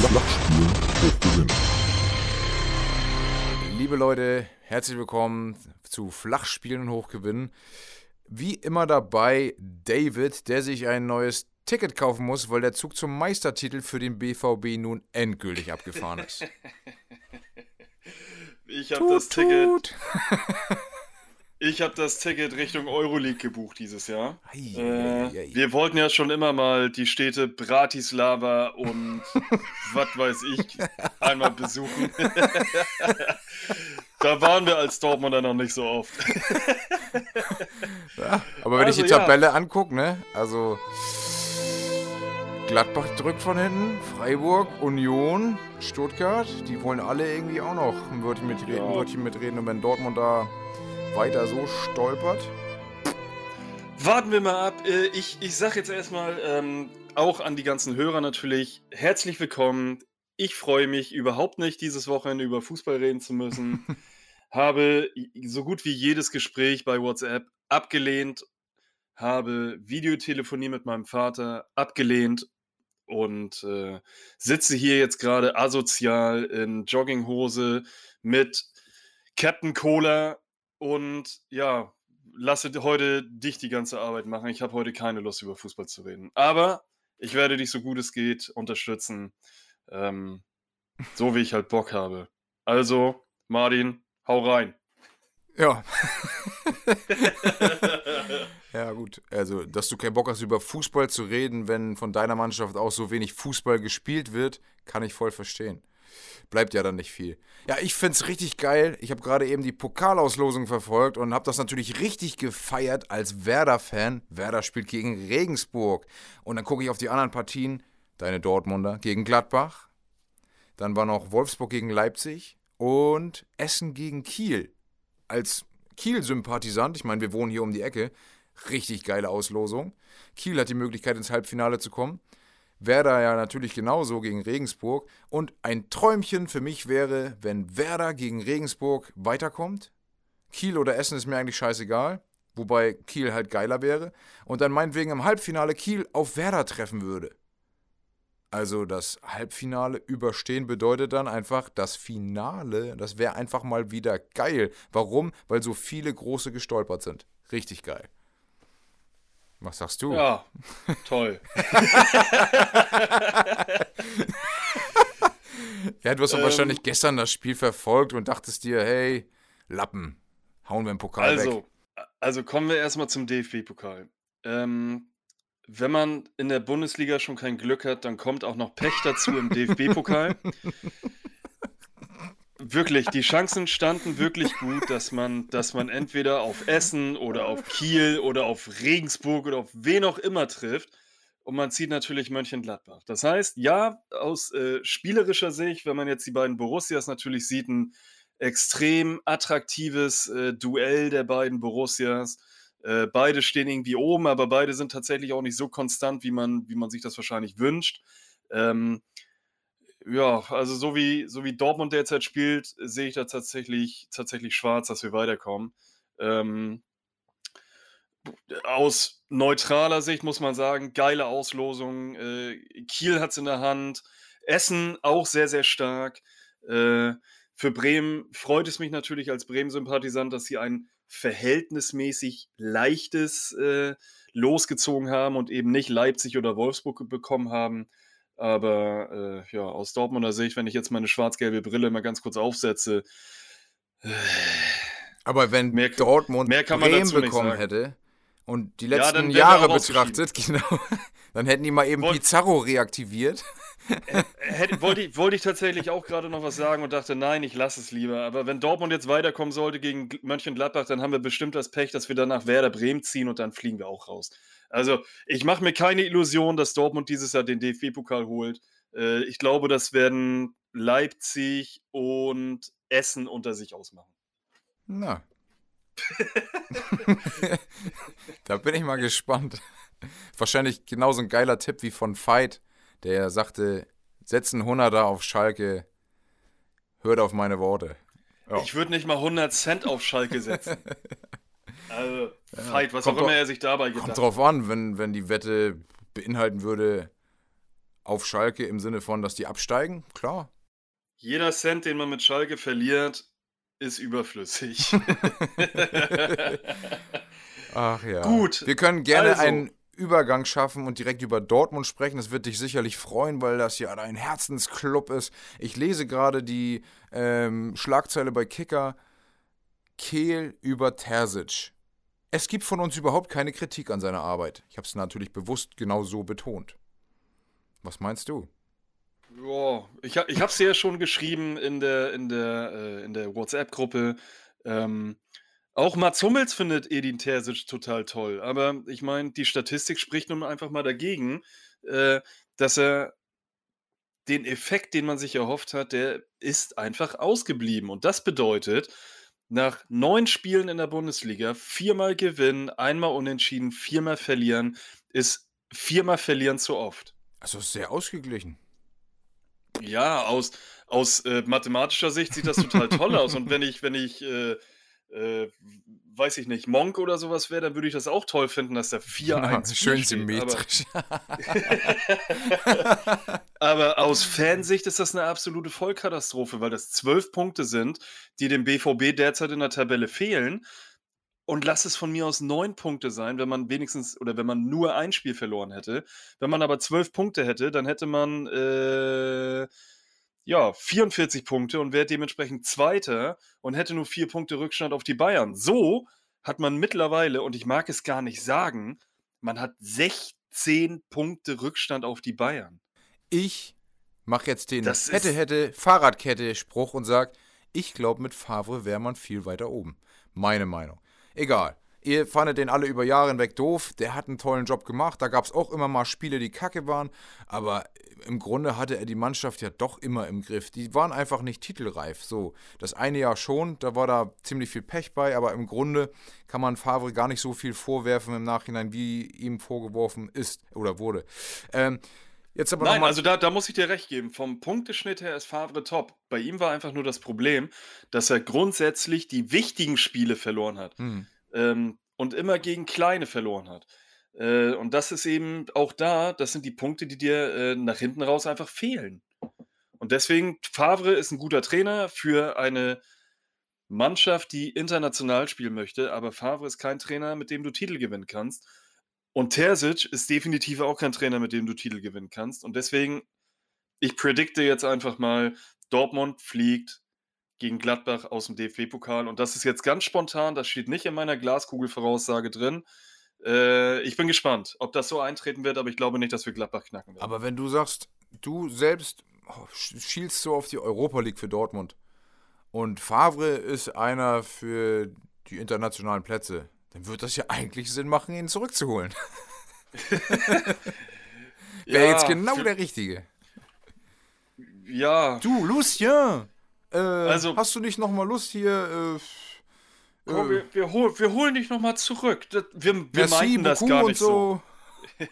Flachspielen hochgewinnen. Liebe Leute, herzlich willkommen zu Flachspielen und Hochgewinnen. Wie immer dabei David, der sich ein neues Ticket kaufen muss, weil der Zug zum Meistertitel für den BVB nun endgültig abgefahren ist. Ich habe das Ticket. Ich habe das Ticket Richtung Euroleague gebucht dieses Jahr. Ei, Äh, ei, ei, wir wollten ja schon immer mal die Städte Bratislava und was weiß ich einmal besuchen. da waren wir als Dortmunder noch nicht so oft. Ja, aber wenn Also, ich die ja. Tabelle angucke, ne, also Gladbach drückt von hinten, Freiburg, Union, Stuttgart, die wollen alle irgendwie auch noch ein Wörtchen mitreden, Ja. Wörtchen mitreden. Und wenn Dortmund da weiter so stolpert, Warten wir mal ab. Äh, Ich, ich sag jetzt erstmal ähm, auch an die ganzen Hörer natürlich herzlich willkommen. Ich freue mich überhaupt nicht, dieses Wochenende über Fußball reden zu müssen. habe so gut wie jedes Gespräch bei WhatsApp abgelehnt, habe Videotelefonie mit meinem Vater abgelehnt und äh, sitze hier jetzt gerade asozial in Jogginghose mit Captain Cola und ja, lasse heute dich die ganze Arbeit machen. Ich habe heute keine Lust, über Fußball zu reden. Aber ich werde dich so gut es geht unterstützen. Ähm, so wie ich halt Bock habe. Also, Martin, hau rein. ja. Ja, gut. Also, dass du keinen Bock hast, über Fußball zu reden, wenn von deiner Mannschaft auch so wenig Fußball gespielt wird, kann ich voll verstehen. Bleibt ja dann nicht viel. Ja, ich find's richtig geil. Ich habe gerade eben die Pokalauslosung verfolgt und habe das natürlich richtig gefeiert als Werder-Fan. Werder spielt gegen Regensburg. Und dann gucke ich auf die anderen Partien. Deine Dortmunder gegen Gladbach. Dann war noch Wolfsburg gegen Leipzig und Essen gegen Kiel. Als Kiel-Sympathisant, ich meine, wir wohnen hier um die Ecke, richtig geile Auslosung. Kiel hat die Möglichkeit, ins Halbfinale zu kommen. Werder ja natürlich genauso gegen Regensburg. Und ein Träumchen für mich wäre, wenn Werder gegen Regensburg weiterkommt. Kiel oder Essen ist mir eigentlich scheißegal. Wobei Kiel halt geiler wäre. Und dann meinetwegen im Halbfinale Kiel auf Werder treffen würde. Also das Halbfinale überstehen bedeutet dann einfach das Finale. Das wäre einfach mal wieder geil. Warum? Weil so viele große gestolpert sind. Richtig geil. Was sagst du? Ja, toll. Ja, du hast doch Ähm, wahrscheinlich gestern das Spiel verfolgt und dachtest dir, hey, Lappen, hauen wir den Pokal weg. Also, also kommen wir erstmal zum DFB-Pokal. Ähm, wenn man in der Bundesliga schon kein Glück hat, dann kommt auch noch Pech dazu im DFB-Pokal. Wirklich, die Chancen standen wirklich gut, dass man, dass man entweder auf Essen oder auf Kiel oder auf Regensburg oder auf wen auch immer trifft. Und man zieht natürlich Mönchengladbach. Das heißt, ja, aus äh, spielerischer Sicht, wenn man jetzt die beiden Borussias natürlich sieht, ein extrem attraktives äh, Duell der beiden Borussias. Äh, beide stehen irgendwie oben, aber beide sind tatsächlich auch nicht so konstant, wie man, wie man sich das wahrscheinlich wünscht. Ähm, ja, also so wie, so wie Dortmund derzeit spielt, sehe ich da tatsächlich, tatsächlich schwarz, dass wir weiterkommen. Ähm, aus neutraler Sicht muss man sagen, geile Auslosung. Äh, Kiel hat es in der Hand. Essen auch sehr, sehr stark. Äh, für Bremen freut es mich natürlich als Bremen-Sympathisant, dass sie ein verhältnismäßig leichtes äh, losgezogen haben und eben nicht Leipzig oder Wolfsburg bekommen haben. Aber äh, ja, aus Dortmunder Sicht, wenn ich jetzt meine schwarz-gelbe Brille mal ganz kurz aufsetze, Aber wenn Mehr- Dortmund mehr kann man Bremen bekommen hätte und die Ja, letzten wir Jahre betrachtet, genau, dann hätten die mal eben Wollt- Pizarro reaktiviert. Hätte, wollte, ich, wollte ich tatsächlich auch gerade noch was sagen und dachte, nein, ich lasse es lieber. Aber wenn Dortmund jetzt weiterkommen sollte gegen Gl- Mönchengladbach, dann haben wir bestimmt das Pech, dass wir dann nach Werder Bremen ziehen und dann fliegen wir auch raus. Also ich mache mir keine Illusion, dass Dortmund dieses Jahr den DFB-Pokal holt. Äh, ich glaube, das werden Leipzig und Essen unter sich ausmachen. Na. da bin ich mal gespannt. Wahrscheinlich genauso ein geiler Tipp wie von Veit, der sagte, setz einen Hunderter auf Schalke, hört auf meine Worte. Ja. Ich würde nicht mal 100 Cent auf Schalke setzen. Also, Fight, was Kommt auch immer er sich dabei gedacht Kommt drauf an, wenn, wenn die Wette beinhalten würde, auf Schalke im Sinne von, dass die absteigen, klar. Jeder Cent, den man mit Schalke verliert, ist überflüssig. Ach ja. Gut, Wir können gerne also. einen Übergang schaffen und direkt über Dortmund sprechen. Das wird dich sicherlich freuen, weil das ja dein Herzensclub ist. Ich lese gerade die ähm, Schlagzeile bei Kicker. Kehl über Terzic. Es gibt von uns überhaupt keine Kritik an seiner Arbeit. Ich habe es natürlich bewusst genau so betont. Was meinst du? Ja, ich, ich habe es ja schon geschrieben in der, in der, äh, der WhatsApp-Gruppe. Ähm, auch Mats Hummels findet Edin Terzic total toll. Aber ich meine, die Statistik spricht nun einfach mal dagegen, äh, dass er den Effekt, den man sich erhofft hat, der ist einfach ausgeblieben. Und das bedeutet, nach neun Spielen in der Bundesliga, viermal gewinnen, einmal unentschieden, viermal verlieren, ist viermal verlieren zu oft. Also sehr ausgeglichen. Ja, aus, aus äh, mathematischer Sicht sieht das total toll aus. Und wenn ich, wenn ich, äh, äh, weiß ich nicht, Monk oder sowas wäre, dann würde ich das auch toll finden, dass der 4-1 Schön steht. symmetrisch. Aber, aber aus Fansicht ist das eine absolute Vollkatastrophe, weil das zwölf Punkte sind, die dem BVB derzeit in der Tabelle fehlen. Und lass es von mir aus neun Punkte sein, wenn man wenigstens oder wenn man nur ein Spiel verloren hätte. Wenn man aber zwölf Punkte hätte, dann hätte man äh, ja 44 Punkte und wäre dementsprechend Zweiter und hätte nur vier Punkte Rückstand auf die Bayern. So hat man mittlerweile, und ich mag es gar nicht sagen, man hat 16 Punkte Rückstand auf die Bayern. Ich mache jetzt den Das hätte, hätte, Fahrradkette-Spruch und sag, ich glaube, mit Favre wäre man viel weiter oben. Meine Meinung. Egal. Ihr fandet den alle über Jahre hinweg doof. Der hat einen tollen Job gemacht. Da gab es auch immer mal Spiele, die kacke waren. Aber im Grunde hatte er die Mannschaft ja doch immer im Griff. Die waren einfach nicht titelreif. So, das eine Jahr schon, da war da ziemlich viel Pech bei. Aber im Grunde kann man Favre gar nicht so viel vorwerfen im Nachhinein, wie ihm vorgeworfen ist oder wurde. Ähm, jetzt aber Nein, nochmal. also da, da muss ich dir recht geben. Vom Punkteschnitt her ist Favre top. Bei ihm war einfach nur das Problem, dass er grundsätzlich die wichtigen Spiele verloren hat. Hm. Ähm, und immer gegen kleine verloren hat. Äh, und das ist eben auch da, das sind die Punkte, die dir äh, nach hinten raus einfach fehlen. Und deswegen, Favre ist ein guter Trainer für eine Mannschaft, die international spielen möchte, aber Favre ist kein Trainer, mit dem du Titel gewinnen kannst. Und Terzic ist definitiv auch kein Trainer, mit dem du Titel gewinnen kannst. Und deswegen, ich predikte jetzt einfach mal, Dortmund fliegt gegen Gladbach aus dem DFB-Pokal. Und das ist jetzt ganz spontan, das steht nicht in meiner Glaskugelvoraussage drin. Äh, ich bin gespannt, ob das so eintreten wird, aber ich glaube nicht, dass wir Gladbach knacken werden. Aber wenn du sagst, du selbst oh, sch- schielst so auf die Europa League für Dortmund und Favre ist einer für die internationalen Plätze, dann wird das ja eigentlich Sinn machen, ihn zurückzuholen. Wäre jetzt genau der Richtige. Ja, Du, Lucien, äh, Also- hast du nicht nochmal Lust hier? Äh, komm, wir, wir, hol, wir holen dich nochmal zurück. Das, wir wir merci meinten das gar nicht so. so.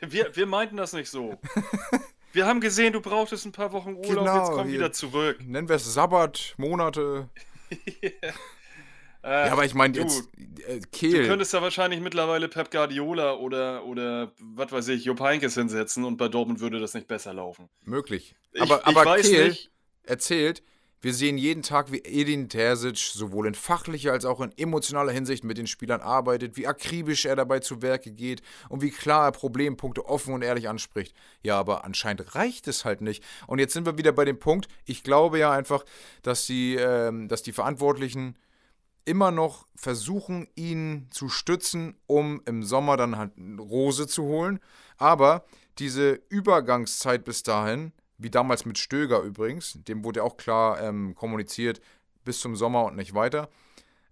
Wir, wir meinten das nicht so. wir haben gesehen, du brauchtest ein paar Wochen Urlaub, Genau, jetzt komm hier- wieder zurück. Nennen wir es Sabbat, Monate. Äh, Ja, aber ich meine du, jetzt äh, Du Kehl. könntest da wahrscheinlich mittlerweile Pep Guardiola oder, oder was weiß ich, Jupp Heynckes hinsetzen und bei Dortmund würde das nicht besser laufen. Möglich. Ich, aber ich aber weiß Kehl nicht. erzählt, wir sehen jeden Tag, wie Edin Terzic sowohl in fachlicher als auch in emotionaler Hinsicht mit den Spielern arbeitet, wie akribisch er dabei zu Werke geht und wie klar er Problempunkte offen und ehrlich anspricht. Ja, aber anscheinend reicht es halt nicht. Und jetzt sind wir wieder bei dem Punkt, ich glaube ja einfach, dass die, ähm, dass die Verantwortlichen immer noch versuchen, ihn zu stützen, um im Sommer dann halt Rose zu holen. Aber diese Übergangszeit bis dahin, wie damals mit Stöger übrigens, dem wurde ja auch klar ähm, kommuniziert, bis zum Sommer und nicht weiter.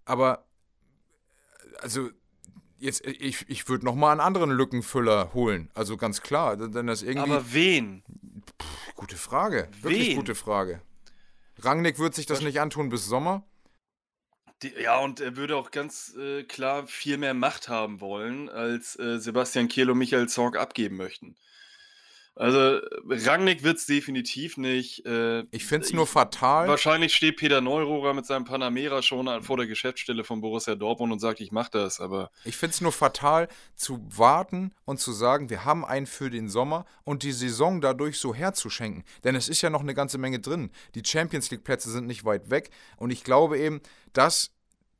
Aber, also, jetzt, ich, ich würde nochmal einen anderen Lückenfüller holen. Also ganz klar, denn das irgendwie. Aber wen? gute Frage. Wirklich wen? gute Frage. Rangnick wird sich das Was- nicht antun bis Sommer. Die, ja, und er würde auch ganz äh, klar viel mehr Macht haben wollen, als äh, Sebastian Kehl und Michael Zorg abgeben möchten. Also Rangnick wird es definitiv nicht. Äh, ich finde es nur fatal. Wahrscheinlich steht Peter Neurohrer mit seinem Panamera schon vor der Geschäftsstelle von Borussia Dortmund und sagt, ich mache das. Aber ich finde es nur fatal zu warten und zu sagen, wir haben einen für den Sommer und die Saison dadurch so herzuschenken. Denn es ist ja noch eine ganze Menge drin. Die Champions League Plätze sind nicht weit weg und ich glaube eben, dass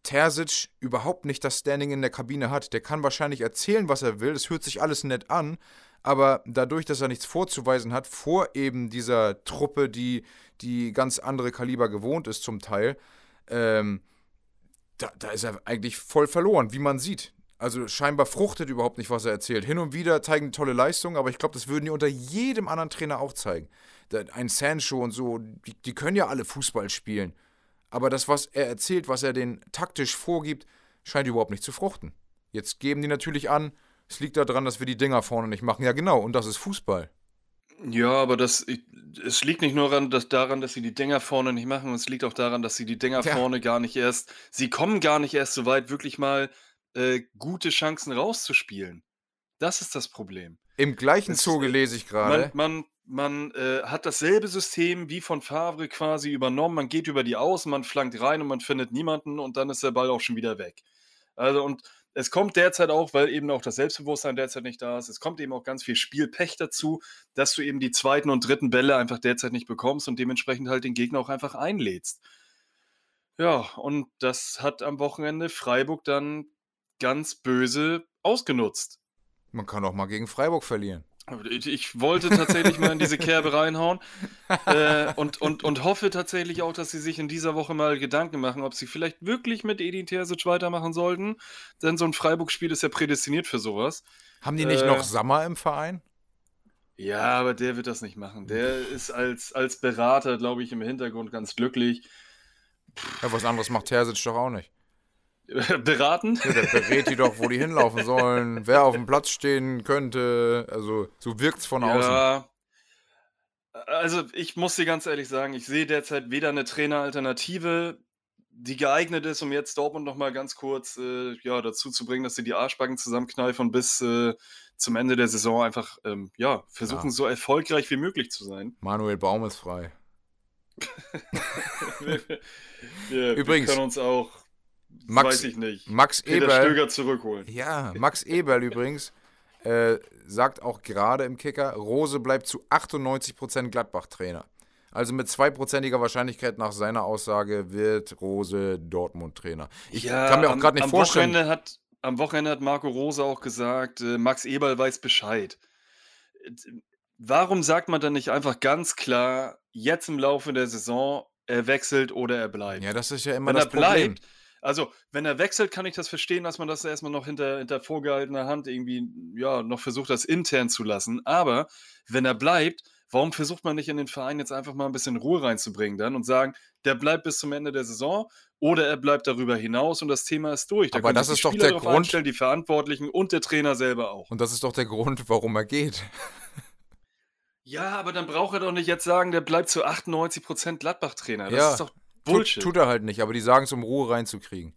Terzic überhaupt nicht das Standing in der Kabine hat. Der kann wahrscheinlich erzählen, was er will. Es hört sich alles nett an aber dadurch, dass er nichts vorzuweisen hat, vor eben dieser Truppe, die, die ganz andere Kaliber gewohnt ist zum Teil, ähm, da, da ist er eigentlich voll verloren, wie man sieht. Also scheinbar fruchtet überhaupt nicht, was er erzählt. Hin und wieder zeigen die tolle Leistungen, aber ich glaube, das würden die unter jedem anderen Trainer auch zeigen. Ein Sancho und so, die, die können ja alle Fußball spielen. Aber das, was er erzählt, was er den taktisch vorgibt, scheint überhaupt nicht zu fruchten. Jetzt geben die natürlich an, es liegt daran, dass wir die Dinger vorne nicht machen. Ja, genau, und das ist Fußball. Ja, aber das, es liegt nicht nur daran dass, daran, dass sie die Dinger vorne nicht machen, es liegt auch daran, dass sie die Dinger ja. vorne gar nicht erst, sie kommen gar nicht erst so weit, wirklich mal äh, gute Chancen rauszuspielen. Das ist das Problem. Im gleichen es, Zuge lese ich gerade. Man, man, man äh, hat dasselbe System wie von Favre quasi übernommen. Man geht über die Außen, man flankt rein und man findet niemanden und dann ist der Ball auch schon wieder weg. Also und es kommt derzeit auch, weil eben auch das Selbstbewusstsein derzeit nicht da ist, es kommt eben auch ganz viel Spielpech dazu, dass du eben die zweiten und dritten Bälle einfach derzeit nicht bekommst und dementsprechend halt den Gegner auch einfach einlädst. Ja, und das hat am Wochenende Freiburg dann ganz böse ausgenutzt. Man kann auch mal gegen Freiburg verlieren. Ich wollte tatsächlich mal in diese Kerbe reinhauen äh, und, und, und hoffe tatsächlich auch, dass sie sich in dieser Woche mal Gedanken machen, ob sie vielleicht wirklich mit Edin Terzic weitermachen sollten. Denn so ein Freiburg-Spiel ist ja prädestiniert für sowas. Haben die nicht äh, noch Sammer im Verein? Ja, aber der wird das nicht machen. Der ist als, als Berater, glaube ich, im Hintergrund ganz glücklich. Ja, was anderes macht Terzic doch auch nicht. beraten. Ja, berät die doch, wo die hinlaufen sollen, wer auf dem Platz stehen könnte. Also so wirkt es von außen. Ja. Also ich muss dir ganz ehrlich sagen, ich sehe derzeit weder eine Traineralternative, die geeignet ist, um jetzt Dortmund noch mal ganz kurz äh, ja, dazu zu bringen, dass sie die Arschbacken zusammenkneifen und bis äh, zum Ende der Saison einfach ähm, ja, versuchen, ja. so erfolgreich wie möglich zu sein. Manuel Baum ist frei. wir, wir, Übrigens, wir können uns auch Max, Weiß ich nicht. Max Peter Eberl. Stöger zurückholen. Ja, Max Eberl übrigens äh, sagt auch gerade im Kicker, Rose bleibt zu 98% Gladbach-Trainer. Also mit zweiprozentiger Wahrscheinlichkeit nach seiner Aussage wird Rose Dortmund-Trainer. Ich ja, kann mir auch gerade nicht am vorstellen. Wochenende hat, am Wochenende hat Marco Rose auch gesagt, äh, Max Eberl weiß Bescheid. Warum sagt man dann nicht einfach ganz klar, jetzt im Laufe der Saison, er wechselt oder er bleibt? Ja, das ist ja immer Wenn das Problem. Bleibt, also, wenn er wechselt, kann ich das verstehen, dass man das erstmal noch hinter, hinter vorgehaltener Hand irgendwie, ja, noch versucht, das intern zu lassen. Aber wenn er bleibt, warum versucht man nicht in den Verein jetzt einfach mal ein bisschen Ruhe reinzubringen dann und sagen, der bleibt bis zum Ende der Saison oder er bleibt darüber hinaus und das Thema ist durch. Da Aber das ist doch der Grund. Die Verantwortlichen und der Trainer selber auch. Und das ist doch der Grund, warum er geht. Ja, aber dann braucht er doch nicht jetzt sagen, der bleibt zu 98% Gladbach-Trainer. Das ja. ist doch Bullshit. Tut, tut er halt nicht, aber die sagen es, um Ruhe reinzukriegen.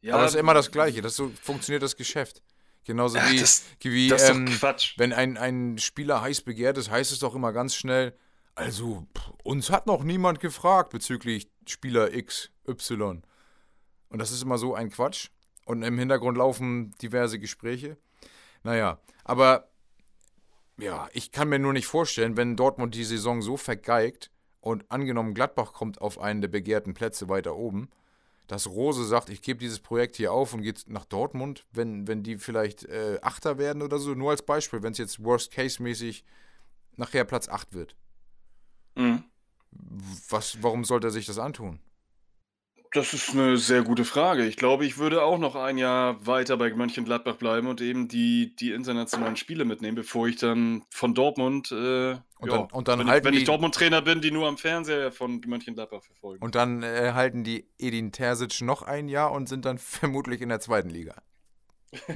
Ja, aber das ist immer das Gleiche. Das so funktioniert das Geschäft. Genauso wie, das, wie das ähm, wenn ein, ein Spieler heiß begehrt ist, heißt es doch immer ganz schnell, also uns hat noch niemand gefragt bezüglich Spieler X, Y. Und das ist immer so ein Quatsch. Und im Hintergrund laufen diverse Gespräche. Naja, aber ja, ich kann mir nur nicht vorstellen, wenn Dortmund die Saison so vergeigt, und angenommen, Gladbach kommt auf einen der begehrten Plätze weiter oben, dass Rose sagt, ich gebe dieses Projekt hier auf und geht nach Dortmund, wenn, wenn die vielleicht äh, Achter werden oder so, nur als Beispiel, wenn es jetzt Worst-Case-mäßig nachher Platz 8 wird. Mhm. Was, warum sollte er sich das antun? Das ist eine sehr gute Frage. Ich glaube, ich würde auch noch ein Jahr weiter bei Mönchengladbach bleiben und eben die, die internationalen Spiele mitnehmen, bevor ich dann von Dortmund, äh, und dann, ja, und dann wenn, halten ich, wenn ich Dortmund-Trainer bin, die nur am Fernseher von Mönchengladbach verfolgen. Und dann äh, halten die Edin Terzic noch ein Jahr und sind dann vermutlich in der zweiten Liga.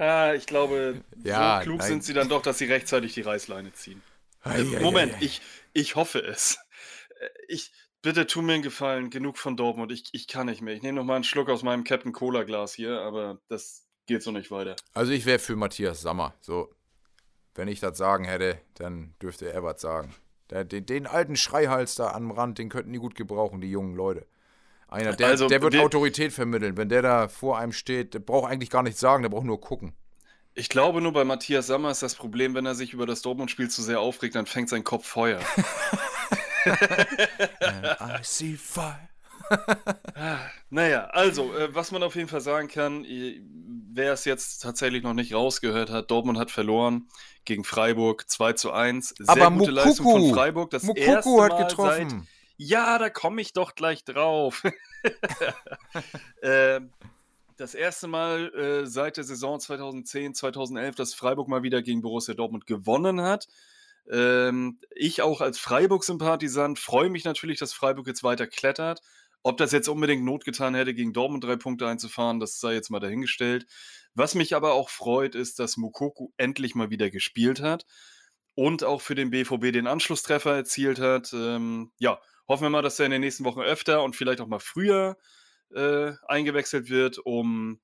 ja, ich glaube, ja, so klug nein. sind sie dann doch, dass sie rechtzeitig die Reißleine ziehen. Ei, Moment, ei, ei, ich, ich hoffe es. Äh, ich, Bitte tu mir einen Gefallen, genug von Dortmund. Ich, ich kann nicht mehr. Ich nehme noch mal einen Schluck aus meinem Captain Cola Glas hier, aber das geht so nicht weiter. Also ich wäre für Matthias Sammer. So wenn ich das sagen hätte, dann dürfte er was sagen. Den, den alten Schreihals da am Rand, den könnten die gut gebrauchen, die jungen Leute. Einer, der, Also, der wird wir- Autorität vermitteln. Wenn der da vor einem steht, der braucht eigentlich gar nichts sagen, der braucht nur gucken. Ich glaube nur bei Matthias Sammer ist das Problem, wenn er sich über das Dortmund-Spiel zu sehr aufregt, dann fängt sein Kopf Feuer. I see fire. Naja, also, äh, was man auf jeden Fall sagen kann, wer es jetzt tatsächlich noch nicht rausgehört hat, Dortmund hat verloren gegen Freiburg 2 zu 1. Sehr Aber gute Leistung von Freiburg. Das erste Mukoko hat Mal Seit, getroffen. ja, da komme ich doch gleich drauf. äh, das erste Mal äh, seit der Saison 2010, 2011, dass Freiburg mal wieder gegen Borussia Dortmund gewonnen hat. Ähm, ich auch als Freiburg-Sympathisant freue mich natürlich, dass Freiburg jetzt weiter klettert. Ob das jetzt unbedingt Not getan hätte, gegen Dortmund drei Punkte einzufahren, das sei jetzt mal dahingestellt. Was mich aber auch freut, ist, dass Mukoku endlich mal wieder gespielt hat und auch für den BVB den Anschlusstreffer erzielt hat. Ähm, ja, hoffen wir mal, dass er in den nächsten Wochen öfter und vielleicht auch mal früher äh, eingewechselt wird, um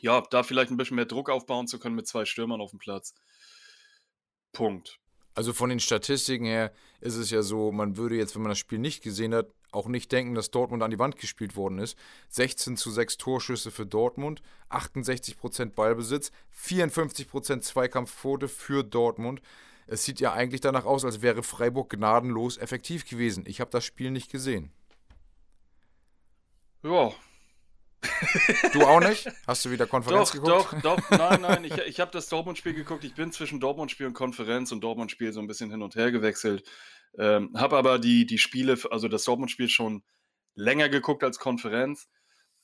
ja, da vielleicht ein bisschen mehr Druck aufbauen zu können mit zwei Stürmern auf dem Platz. Punkt. Also von den Statistiken her ist es ja so, man würde jetzt, wenn man das Spiel nicht gesehen hat, auch nicht denken, dass Dortmund an die Wand gespielt worden ist. 16 zu 6 Torschüsse für Dortmund, 68% Ballbesitz, 54% Zweikampfquote für Dortmund. Es sieht ja eigentlich danach aus, als wäre Freiburg gnadenlos effektiv gewesen. Ich habe das Spiel nicht gesehen. Ja, Du auch nicht? Hast du wieder Konferenz Doch, geguckt? doch, doch, nein, nein, ich, ich habe das Dortmund-Spiel geguckt. Ich bin zwischen Dortmund-Spiel und Konferenz und Dortmund-Spiel so ein bisschen hin und her gewechselt. Ähm, habe aber die, die Spiele, also das Dortmund-Spiel schon länger geguckt als Konferenz.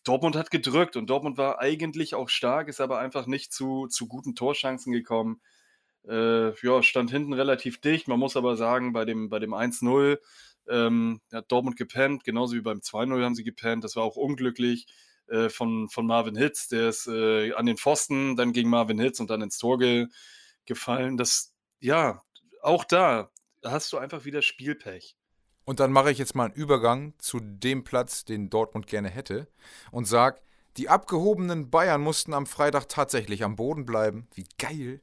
Dortmund hat gedrückt und Dortmund war eigentlich auch stark, ist aber einfach nicht zu, zu guten Torchancen gekommen. Äh, ja, stand hinten relativ dicht. Man muss aber sagen, bei dem, bei dem 1-0 ähm, hat Dortmund gepennt, genauso wie beim 2-0 haben sie gepennt. Das war auch unglücklich äh, von, von Marvin Hitz. Der ist äh, an den Pfosten, dann gegen Marvin Hitz und dann ins Tor ge gefallen. Das, ja, auch da hast du einfach wieder Spielpech. Und dann mache ich jetzt mal einen Übergang zu dem Platz, den Dortmund gerne hätte und sag, die abgehobenen Bayern mussten am Freitag tatsächlich am Boden bleiben. Wie geil.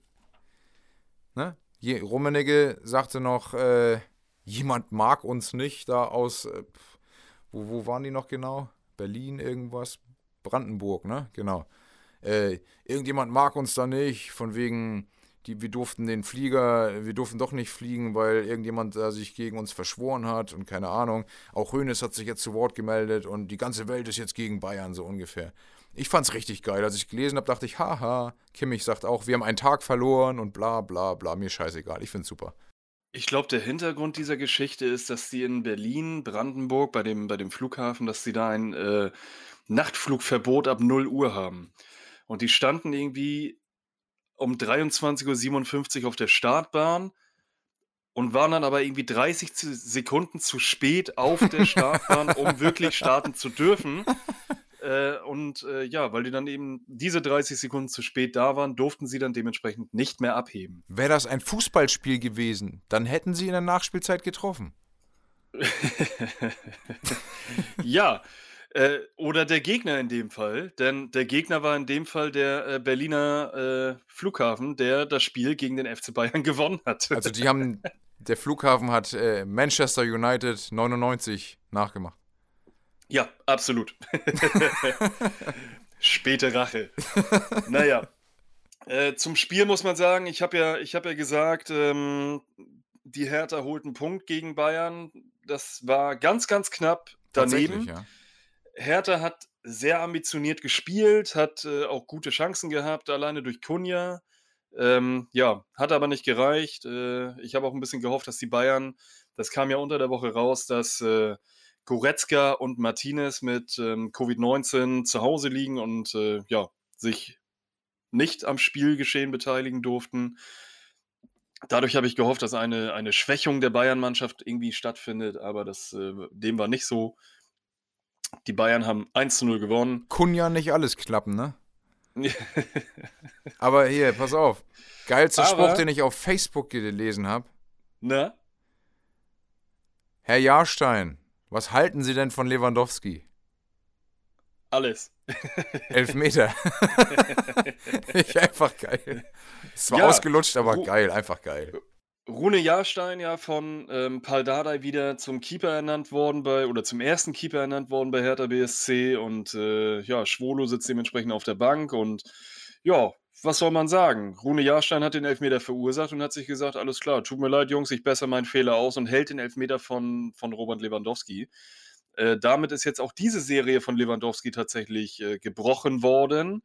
Ne? Je, Rummenigge sagte noch, äh, jemand mag uns nicht da aus, äh, wo, wo waren die noch genau? Berlin irgendwas? Brandenburg, ne? Genau. Äh, irgendjemand mag uns da nicht, von wegen, die, wir durften den Flieger, wir durften doch nicht fliegen, weil irgendjemand da sich gegen uns verschworen hat und keine Ahnung. Auch Hoeneß hat sich jetzt zu Wort gemeldet und die ganze Welt ist jetzt gegen Bayern, so ungefähr. Ich fand's richtig geil. Als ich gelesen habe, dachte ich, haha, Kimmich sagt auch, wir haben einen Tag verloren und bla bla bla, mir scheißegal. Ich find's super. Ich glaube, der Hintergrund dieser Geschichte ist, dass die in Berlin, Brandenburg, bei dem, bei dem Flughafen, dass sie da ein äh, Nachtflugverbot ab 0 Uhr haben. Und die standen irgendwie um 23.57 Uhr auf der Startbahn und waren dann aber irgendwie 30 zu- Sekunden zu spät auf der Startbahn, um wirklich starten zu dürfen. Äh, und äh, ja, weil die dann eben diese 30 Sekunden zu spät da waren, durften sie dann dementsprechend nicht mehr abheben. Wäre das ein Fußballspiel gewesen, dann hätten sie in der Nachspielzeit getroffen. Ja, äh, oder der Gegner in dem Fall, denn der Gegner war in dem Fall der äh, Berliner äh, Flughafen, der das Spiel gegen den FC Bayern gewonnen hat. Also die haben, der Flughafen hat äh, Manchester United 99 nachgemacht. ja, absolut. Späte Rache. naja, äh, zum Spiel muss man sagen, ich habe ja, ich hab ja gesagt, ähm, die Hertha holt einen Punkt gegen Bayern. Das war ganz, ganz knapp daneben. Ja. Hertha hat sehr ambitioniert gespielt, hat äh, auch gute Chancen gehabt, alleine durch Kunja. Ähm, ja, hat aber nicht gereicht. Äh, ich habe auch ein bisschen gehofft, dass die Bayern, das kam ja unter der Woche raus, dass äh, Goretzka und Martinez mit ähm, Covid-19 zu Hause liegen und äh, ja, sich nicht am Spielgeschehen beteiligen durften. Dadurch habe ich gehofft, dass eine, eine Schwächung der Bayern-Mannschaft irgendwie stattfindet, aber das, äh, dem war nicht so. Die Bayern haben 1 zu 0 gewonnen. Kunja nicht alles klappen, ne? Aber hier, pass auf. Geilster Aber- Spruch, den ich auf Facebook gelesen habe. Na? Herr Jahrstein, was halten Sie denn von Lewandowski? Alles. Elfmeter. ich einfach geil. Es war Ja, ausgelutscht, aber geil, einfach geil. Rune Jahrstein ja von ähm, Paul Dardai wieder zum Keeper ernannt worden bei, oder zum ersten Keeper ernannt worden bei Hertha BSC und äh, ja, Schwolo sitzt dementsprechend auf der Bank und ja, was soll man sagen? Rune Jahrstein hat den Elfmeter verursacht und hat sich gesagt, alles klar, tut mir leid, Jungs, ich bessere meinen Fehler aus und hält den Elfmeter von, von Robert Lewandowski. Äh, damit ist jetzt auch diese Serie von Lewandowski tatsächlich äh, gebrochen worden.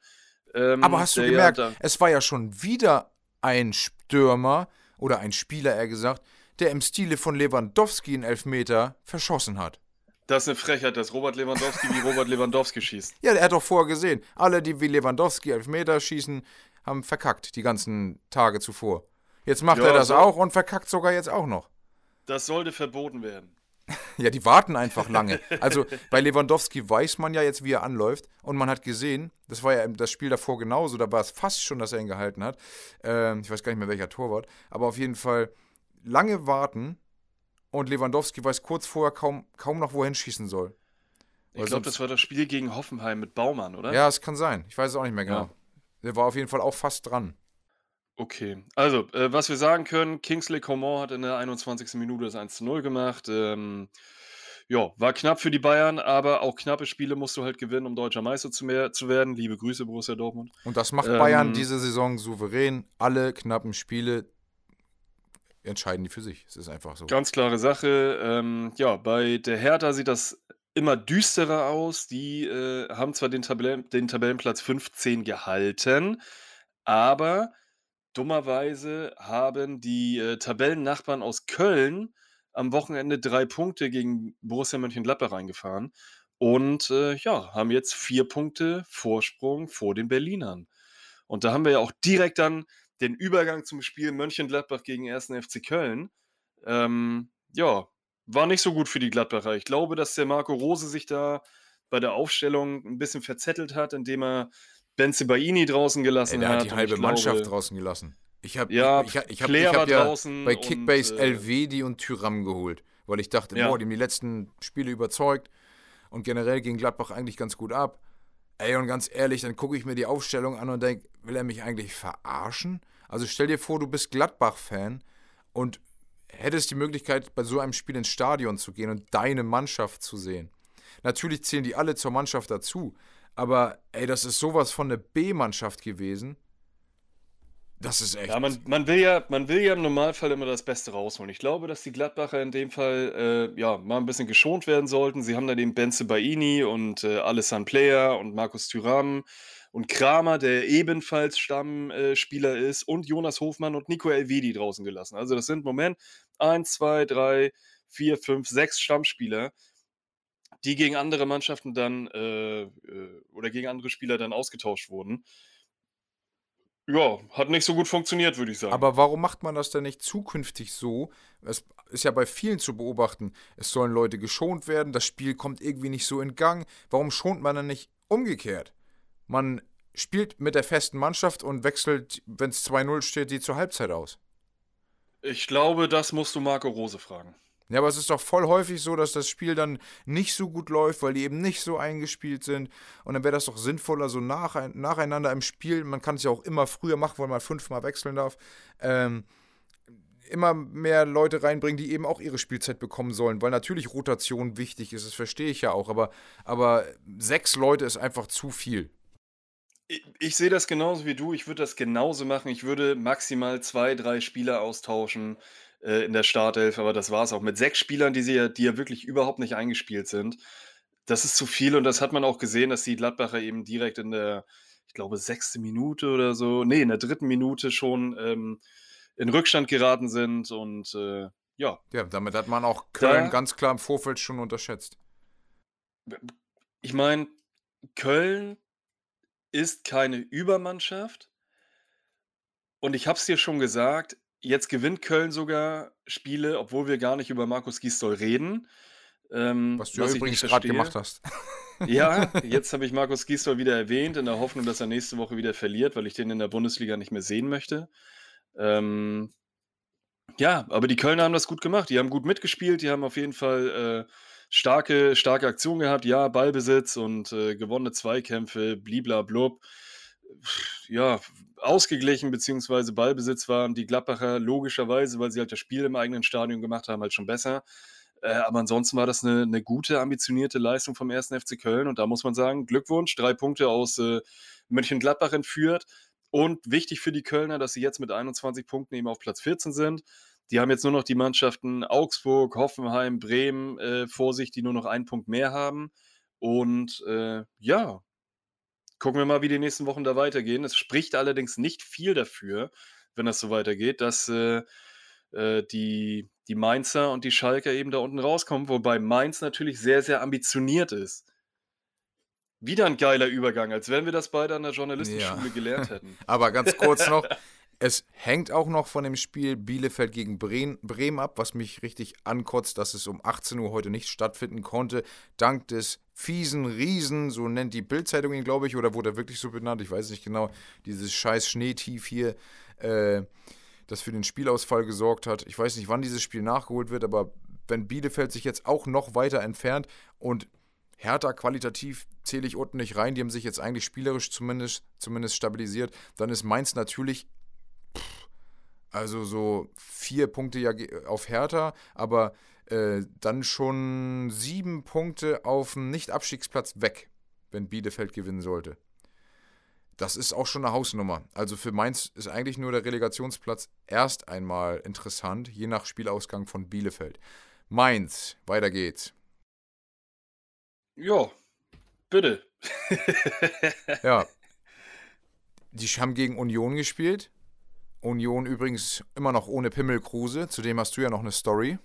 Ähm, Aber hast du gemerkt, Ja, es war ja schon wieder ein Stürmer oder ein Spieler, eher gesagt, der im Stile von Lewandowski einen Elfmeter verschossen hat. das ist eine Frechheit, dass Robert Lewandowski wie Robert Lewandowski schießt. Ja, der hat doch vorher gesehen. Alle, die wie Lewandowski Elfmeter schießen, haben verkackt die ganzen Tage zuvor. Jetzt macht Ja, er das so- auch und verkackt sogar jetzt auch noch. Das sollte verboten werden. Ja, die warten einfach lange. Also bei Lewandowski weiß man ja jetzt, wie er anläuft. Und man hat gesehen, das war ja das Spiel davor genauso, da war es fast schon, dass er ihn gehalten hat. Ähm, ich weiß gar nicht mehr, welcher Torwart. Aber auf jeden Fall lange warten und Lewandowski weiß kurz vorher kaum, kaum noch, wohin schießen soll. Ich glaube, das war das Spiel gegen Hoffenheim mit Baumann, oder? Ja, es kann sein. Ich weiß es auch nicht mehr genau. Ja. Der war auf jeden Fall auch fast dran. Okay. Also, äh, was wir sagen können, Kingsley Coman hat in der 21. Minute das 1 zu 0 gemacht. Ähm, ja, war knapp für die Bayern, aber auch knappe Spiele musst du halt gewinnen, um deutscher Meister zu, mehr, zu werden. Liebe Grüße, Borussia Dortmund. Und das macht Ähm, Bayern diese Saison souverän. Alle knappen Spiele entscheiden die für sich. Es ist einfach so. Ganz klare Sache. Ähm, ja, bei der Hertha sieht das immer düsterer aus. Die äh, haben zwar den, Tabellen, den Tabellenplatz 15 gehalten, aber dummerweise haben die äh, Tabellennachbarn aus Köln am Wochenende drei Punkte gegen Borussia Mönchengladbach eingefahren und äh, ja, haben jetzt vier Punkte Vorsprung vor den Berlinern. Und da haben wir ja auch direkt dann den Übergang zum Spiel Mönchengladbach gegen 1. FC Köln. Ähm, ja, war nicht so gut für die Gladbacher. Ich glaube, dass der Marco Rose sich da bei der Aufstellung ein bisschen verzettelt hat, indem er Benze Baini draußen Ey, gelassen der hat. hat die und halbe Mannschaft glaube, draußen gelassen. Ich habe Ja, ich, ich, ich hab, ich hab war ja draußen bei und, Kickbase äh, Elvedi und Tyram geholt, weil ich dachte, Ja. boah, die haben die letzten Spiele überzeugt und generell ging Gladbach eigentlich ganz gut ab. Ey, und ganz ehrlich, dann gucke ich mir die Aufstellung an und denke, will er mich eigentlich verarschen? Also stell dir vor, du bist Gladbach-Fan und hättest die Möglichkeit, bei so einem Spiel ins Stadion zu gehen und deine Mannschaft zu sehen. Natürlich zählen die alle zur Mannschaft dazu, aber ey, das ist sowas von der B-Mannschaft gewesen. Das ist echt. Ja, man, man, will ja, man will ja im Normalfall immer das Beste rausholen. Ich glaube, dass die Gladbacher in dem Fall äh, ja, mal ein bisschen geschont werden sollten. Sie haben da den Benze Baini und äh, Alessandro Player und Markus Thüram und Kramer, der ebenfalls Stammspieler ist, und Jonas Hofmann und Nico Elvedi draußen gelassen. Also das sind im Moment 1, 2, 3, 4, 5, 6 Stammspieler, die gegen andere Mannschaften dann äh, äh, oder gegen andere Spieler dann ausgetauscht wurden. Ja, hat nicht so gut funktioniert, würde ich sagen. Aber warum macht man das denn nicht zukünftig so? Es ist ja bei vielen zu beobachten. Es sollen Leute geschont werden, das Spiel kommt irgendwie nicht so in Gang. Warum schont man dann nicht umgekehrt? Man spielt mit der festen Mannschaft und wechselt, wenn es 2-0 steht, die zur Halbzeit aus. ich glaube, das musst du Marco Rose fragen. Ja, aber es ist doch voll häufig so, dass das Spiel dann nicht so gut läuft, weil die eben nicht so eingespielt sind. Und dann wäre das doch sinnvoller, so nach, nacheinander im Spiel, man kann es ja auch immer früher machen, weil man fünfmal wechseln darf, ähm, immer mehr Leute reinbringen, die eben auch ihre Spielzeit bekommen sollen, weil natürlich Rotation wichtig ist, das verstehe ich ja auch, aber, aber sechs Leute ist einfach zu viel. Ich, ich sehe das genauso wie du. Ich würde das genauso machen. Ich würde maximal zwei, drei Spieler austauschen äh, in der Startelf, aber das war es auch. Mit sechs Spielern, die, sie ja, die ja wirklich überhaupt nicht eingespielt sind. Das ist zu viel und das hat man auch gesehen, dass die Gladbacher eben direkt in der, ich glaube, sechste Minute oder so, nee, in der dritten Minute schon ähm, in Rückstand geraten sind und äh, ja, Ja, damit hat man auch Köln Da- ganz klar im Vorfeld schon unterschätzt. ich meine, Köln ist keine Übermannschaft. Und ich habe es dir schon gesagt, jetzt gewinnt Köln sogar Spiele, obwohl wir gar nicht über Markus Gisdol reden. Ähm, Was du ja ich übrigens gerade gemacht hast. Ja, jetzt habe ich Markus Gisdol wieder erwähnt, in der Hoffnung, dass er nächste Woche wieder verliert, weil ich den in der Bundesliga nicht mehr sehen möchte. Ähm, ja, aber die Kölner haben das gut gemacht. Die haben gut mitgespielt, die haben auf jeden Fall äh, starke, starke Aktion gehabt, ja, Ballbesitz und äh, gewonnene Zweikämpfe, bliblablub. Ja, ausgeglichen, beziehungsweise Ballbesitz waren die Gladbacher logischerweise, weil sie halt das Spiel im eigenen Stadion gemacht haben, halt schon besser. Äh, aber ansonsten war das eine, eine, gute, ambitionierte Leistung vom 1. FC Köln. Und da muss man sagen, Glückwunsch, drei Punkte aus äh, Mönchengladbach entführt. Und wichtig für die Kölner, dass sie jetzt mit 21 Punkten eben auf Platz 14 sind. Die haben jetzt nur noch die Mannschaften Augsburg, Hoffenheim, Bremen äh, vor sich, die nur noch einen Punkt mehr haben. Und äh, ja, gucken wir mal, wie die nächsten Wochen da weitergehen. Es spricht allerdings nicht viel dafür, wenn das so weitergeht, dass äh, äh, die, die Mainzer und die Schalker eben da unten rauskommen, wobei Mainz natürlich sehr, sehr ambitioniert ist. Wieder ein geiler Übergang, als wenn wir das beide an der Journalistenschule ja. gelernt hätten. Aber ganz kurz noch, es hängt auch noch von dem Spiel Bielefeld gegen Bremen ab, was mich richtig ankotzt, dass es um 18 Uhr heute nicht stattfinden konnte, dank des fiesen Riesen, so nennt die Bildzeitung ihn, glaube ich, oder wurde er wirklich so benannt, ich weiß nicht genau, dieses scheiß Schneetief hier. Äh, das für den Spielausfall gesorgt hat. Ich weiß nicht, wann dieses Spiel nachgeholt wird, aber wenn Bielefeld sich jetzt auch noch weiter entfernt und Hertha qualitativ zähle ich unten nicht rein, die haben sich jetzt eigentlich spielerisch zumindest, zumindest stabilisiert, dann ist Mainz natürlich also so vier Punkte ja auf Hertha, aber äh, dann schon sieben Punkte auf dem Nicht-Abstiegsplatz weg, wenn Bielefeld gewinnen sollte. Das ist auch schon eine Hausnummer. Also für Mainz ist eigentlich nur der Relegationsplatz erst einmal interessant, je nach Spielausgang von Bielefeld. Mainz, weiter geht's. Ja, bitte. ja. Die haben gegen Union gespielt. Union übrigens immer noch ohne Pimmelkruse. Zudem hast du ja noch eine Story.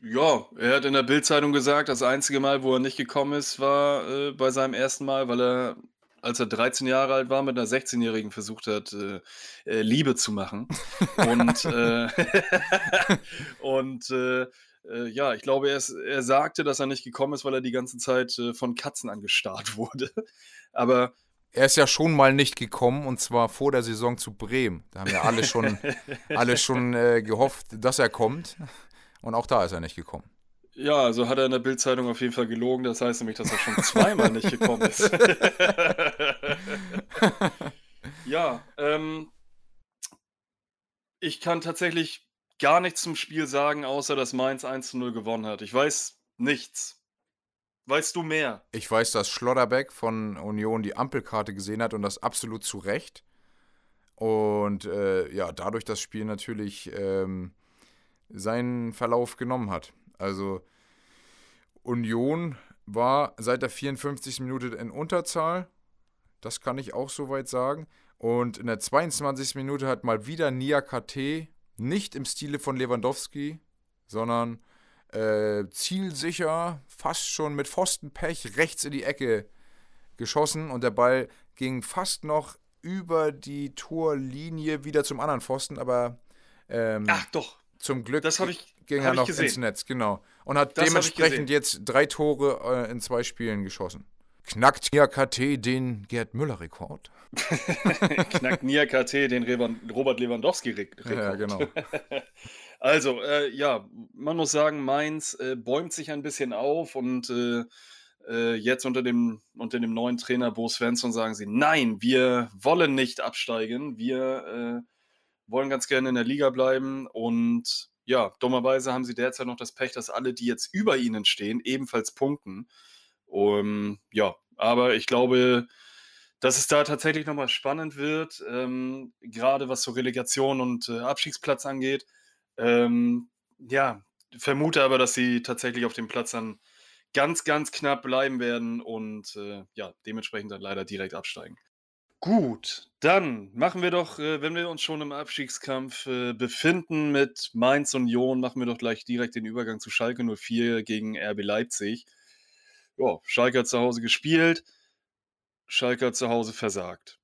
Ja, er hat in der Bildzeitung gesagt, das einzige Mal, wo er nicht gekommen ist, war äh, bei seinem ersten Mal, weil er, als er 13 Jahre alt war, mit einer 16-Jährigen versucht hat, äh, äh, Liebe zu machen. Und, äh, und äh, äh, ja, ich glaube, er, ist, er, sagte, dass er nicht gekommen ist, weil er die ganze Zeit von Katzen angestarrt wurde. Aber er ist ja schon mal nicht gekommen und zwar vor der Saison zu Bremen. Da haben ja alle schon, alle schon äh, gehofft, dass er kommt. Und auch da ist er nicht gekommen. Ja, also hat er in der Bildzeitung auf jeden Fall gelogen. Das heißt nämlich, dass er schon zweimal nicht gekommen ist. ja, ähm, ich kann tatsächlich gar nichts zum Spiel sagen, außer dass Mainz 1 zu 0 gewonnen hat. Ich weiß nichts. Weißt du mehr? Ich weiß, dass Schlotterbeck von Union die Ampelkarte gesehen hat und das absolut zu Recht. Und äh, ja, dadurch das Spiel natürlich ähm, seinen Verlauf genommen hat. Also Union war seit der 54. Minute in Unterzahl. Das kann ich auch soweit sagen. Und in der 22. Minute hat mal wieder Nia KT nicht im Stile von Lewandowski, sondern äh, zielsicher, fast schon mit Pfostenpech rechts in die Ecke geschossen und der Ball ging fast noch über die Torlinie wieder zum anderen Pfosten, aber ähm, Ach doch, zum Glück das ich, ging er noch ins Netz, genau. Und hat das dementsprechend jetzt drei Tore äh, in zwei Spielen geschossen. Knackt Nia KT den Gerd Müller-Rekord? Knackt Nia KT den Robert Lewandowski-Rekord? Ja, genau. also, äh, ja, man muss sagen, Mainz äh, bäumt sich ein bisschen auf und äh, äh jetzt unter dem, unter dem neuen Trainer Bo Svensson sagen sie, nein, wir wollen nicht absteigen, wir äh, wollen ganz gerne in der Liga bleiben und ja, dummerweise haben sie derzeit noch das Pech, dass alle, die jetzt über ihnen stehen, ebenfalls punkten. Um, ja, aber ich glaube, dass es da tatsächlich nochmal spannend wird, ähm, gerade was so Relegation und äh, Abstiegsplatz angeht. Ähm, ja, vermute aber, dass sie tatsächlich auf dem Platz dann ganz, ganz knapp bleiben werden und äh, ja, dementsprechend dann leider direkt absteigen. Gut, dann machen wir doch, äh, wenn wir uns schon im Abstiegskampf äh, befinden mit Mainz Union, machen wir doch gleich direkt den Übergang zu Schalke 04 gegen RB Leipzig. Ja, Schalke hat zu Hause gespielt, Schalke hat zu Hause versagt.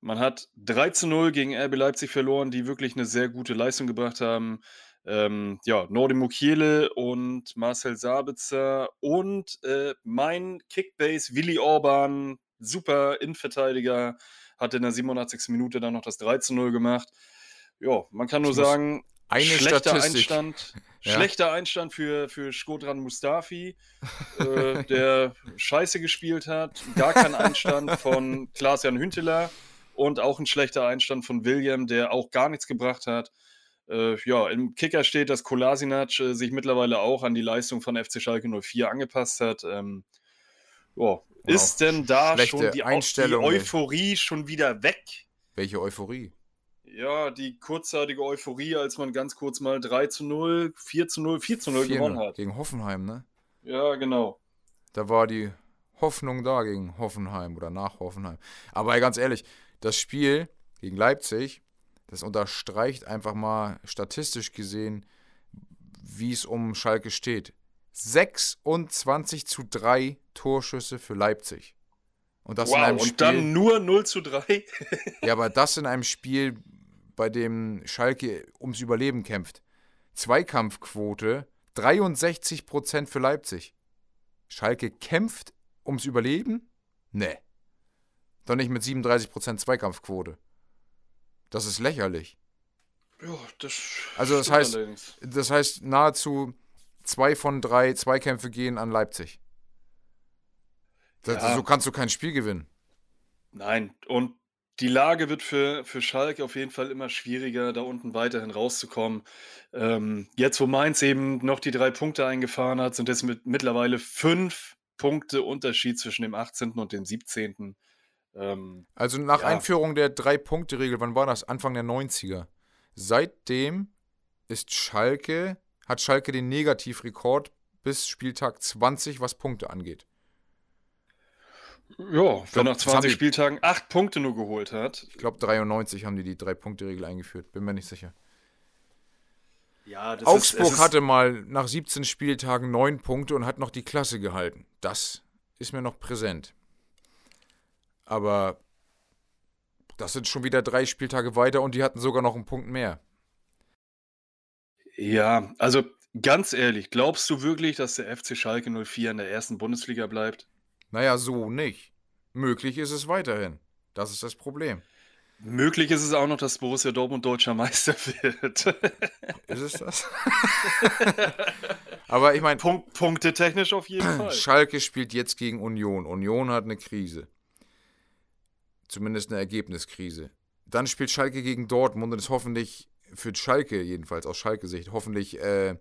Man hat 3 zu 0 gegen RB Leipzig verloren, die wirklich eine sehr gute Leistung gebracht haben. Ähm, ja, Nordi Mukiele und Marcel Sabitzer und äh, mein Kickbase Willi Orban super Innenverteidiger, hat in der 87. Minute dann noch das 3 zu 0 gemacht. Ja, man kann nur sagen. Schlechter Statistik. Einstand, Ja. schlechter Einstand für, für Skodran Mustafi, äh, der scheiße gespielt hat. Gar kein Einstand von Klaas-Jan Hünteler und auch ein schlechter Einstand von William, der auch gar nichts gebracht hat. Äh, ja, im Kicker steht, dass Kolasinac äh, sich mittlerweile auch an die Leistung von FC Schalke 04 angepasst hat. Ähm, ja, ist denn da schlechte schon die, die Einstellung. Euphorie schon wieder weg? Welche Euphorie? Ja, die kurzzeitige Euphorie, als man ganz kurz mal 3 zu 0, 4 zu 0, 4 zu 0 gewonnen 4-0 hat. Gegen Hoffenheim, ne? Ja, genau. Da war die Hoffnung da gegen Hoffenheim oder nach Hoffenheim. Aber ganz ehrlich, das Spiel gegen Leipzig, das unterstreicht einfach mal statistisch gesehen, wie es um Schalke steht. 26 zu 3 Torschüsse für Leipzig. Und das in wow, einem und Spiel. dann nur 0 zu 3. Ja, aber das in einem Spiel, bei dem Schalke ums Überleben kämpft. Zweikampfquote 63% für Leipzig. Schalke kämpft ums Überleben? Nee. Doch nicht mit 37% Zweikampfquote. Das ist lächerlich. ja, das Also das heißt- allerdings. Das heißt, nahezu zwei von drei Zweikämpfe gehen an Leipzig. Das, Ja. So kannst du kein Spiel gewinnen. Nein, und die Lage wird für, für Schalke auf jeden Fall immer schwieriger, da unten weiterhin rauszukommen. Ähm, jetzt, wo Mainz eben noch die drei Punkte eingefahren hat, sind es mit, mittlerweile fünf Punkte Unterschied zwischen dem 18. und dem 17. Ähm, Also nach Ja. Einführung der Drei-Punkte-Regel, wann war das? Anfang der 90er. Seitdem ist Schalke, hat Schalke den Negativrekord bis Spieltag 20, was Punkte angeht. ja, wenn nach das haben 20 die- Spieltagen acht Punkte nur geholt hat. Ich glaube 93 haben die die Drei-Punkte-Regel eingeführt, bin mir nicht sicher. Ja, das Augsburg hatte mal nach 17 Spieltagen 9 Punkte und hat noch die Klasse gehalten. Das ist mir noch präsent. Aber das sind schon wieder drei Spieltage weiter und die hatten sogar noch einen Punkt mehr. Ja, also ganz ehrlich, glaubst du wirklich, dass der FC Schalke 04 in der ersten Bundesliga bleibt? Naja, so nicht. Möglich ist es weiterhin. Das ist das Problem. Möglich ist es auch noch, dass Borussia Dortmund deutscher Meister wird. Ist es das? Aber ich meine, Punkt, Punkte technisch auf jeden Fall. Schalke spielt jetzt gegen Union. Union hat eine Krise. Zumindest eine Ergebniskrise. Dann spielt Schalke gegen Dortmund und ist hoffentlich für Schalke, jedenfalls aus Schalke-Sicht, hoffentlich äh,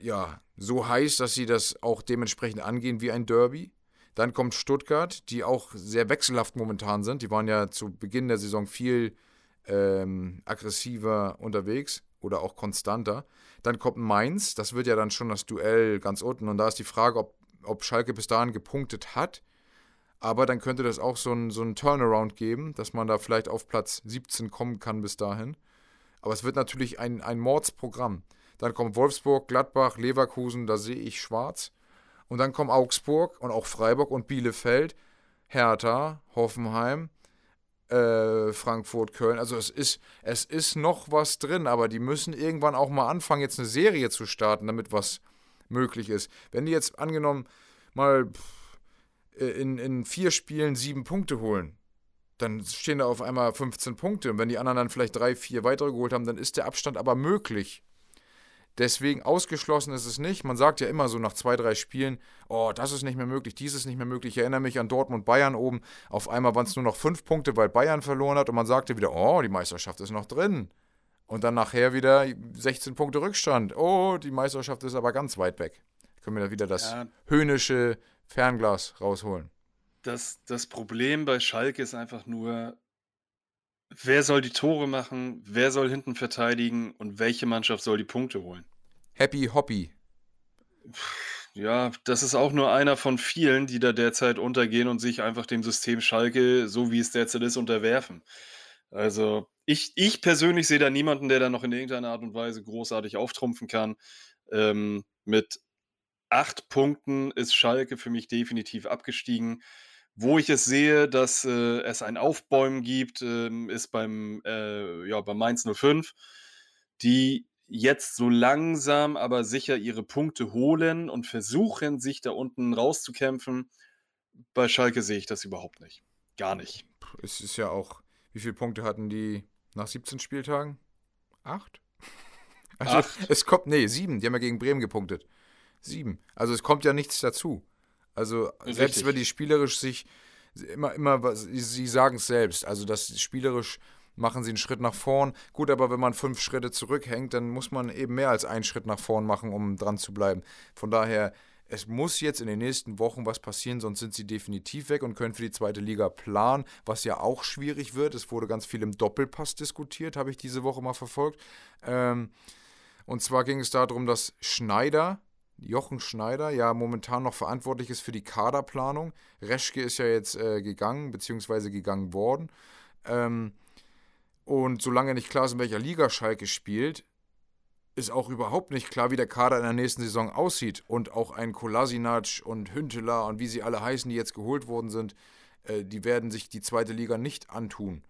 ja, so heiß, dass sie das auch dementsprechend angehen wie ein Derby. Dann kommt Stuttgart, die auch sehr wechselhaft momentan sind. Die waren ja zu Beginn der Saison viel ähm, aggressiver unterwegs oder auch konstanter. Dann kommt Mainz, das wird ja dann schon das Duell ganz unten. Und da ist die Frage, ob, ob Schalke bis dahin gepunktet hat. Aber dann könnte das auch so ein, so ein Turnaround geben, dass man da vielleicht auf Platz 17 kommen kann bis dahin. Aber es wird natürlich ein, ein Mordsprogramm. Dann kommt Wolfsburg, Gladbach, Leverkusen, da sehe ich schwarz. Und dann kommen Augsburg und auch Freiburg und Bielefeld, Hertha, Hoffenheim, äh, Frankfurt, Köln. Also es ist, es ist noch was drin, aber die müssen irgendwann auch mal anfangen, jetzt eine Serie zu starten, damit was möglich ist. Wenn die jetzt angenommen mal äh, in, in vier Spielen sieben Punkte holen, dann stehen da auf einmal 15 Punkte. Und wenn die anderen dann vielleicht drei, vier weitere geholt haben, dann ist der Abstand aber möglich. Deswegen ausgeschlossen ist es nicht. Man sagt ja immer so nach zwei, drei Spielen, oh, das ist nicht mehr möglich, dies ist nicht mehr möglich. Ich erinnere mich an Dortmund Bayern oben. Auf einmal waren es nur noch fünf Punkte, weil Bayern verloren hat und man sagte wieder, oh, die Meisterschaft ist noch drin. Und dann nachher wieder 16 Punkte Rückstand. Oh, die Meisterschaft ist aber ganz weit weg. Können wir da wieder das Ja. höhnische Fernglas rausholen. Das, das Problem bei Schalke ist einfach nur, wer soll die Tore machen, wer soll hinten verteidigen und welche Mannschaft soll die Punkte holen? Happy Hoppy. Ja, das ist auch nur einer von vielen, die da derzeit untergehen und sich einfach dem System Schalke, so wie es derzeit ist, unterwerfen. Also ich, ich persönlich sehe da niemanden, der da noch in irgendeiner Art und Weise großartig auftrumpfen kann. Ähm, mit acht Punkten ist Schalke für mich definitiv abgestiegen. Wo ich es sehe, dass äh, es ein Aufbäumen gibt, ähm, ist beim, äh, ja, beim Mainz 05, die jetzt so langsam, aber sicher ihre Punkte holen und versuchen, sich da unten rauszukämpfen. Bei Schalke sehe ich das überhaupt nicht. Gar nicht. Es ist ja auch, wie viele Punkte hatten die nach 17 Spieltagen? Acht? Also Acht. es kommt, nee, sieben. Die haben ja gegen Bremen gepunktet. Sieben. Also es kommt ja nichts dazu. Also selbst Richtig. wenn die spielerisch sich immer, immer, was- sie- sie sagen es selbst, also das spielerisch machen sie einen Schritt nach vorn. Gut, aber wenn man fünf Schritte zurückhängt, dann muss man eben mehr als einen Schritt nach vorn machen, um dran zu bleiben. Von daher, es muss jetzt in den nächsten Wochen was passieren, sonst sind sie definitiv weg und können für die zweite Liga planen, was ja auch schwierig wird. Es wurde ganz viel im Doppelpass diskutiert, habe ich diese Woche mal verfolgt. Ähm, und zwar ging es darum, dass Schneider, Jochen Schneider, ja momentan noch verantwortlich ist für die Kaderplanung. Reschke ist ja jetzt äh, gegangen, beziehungsweise gegangen worden. Ähm, und solange nicht klar ist, in welcher Liga Schalke spielt, ist auch überhaupt nicht klar, wie der Kader in der nächsten Saison aussieht. Und auch ein Kolasinac und Hünteler und wie sie alle heißen, die jetzt geholt worden sind, äh, die werden sich die zweite Liga nicht antun.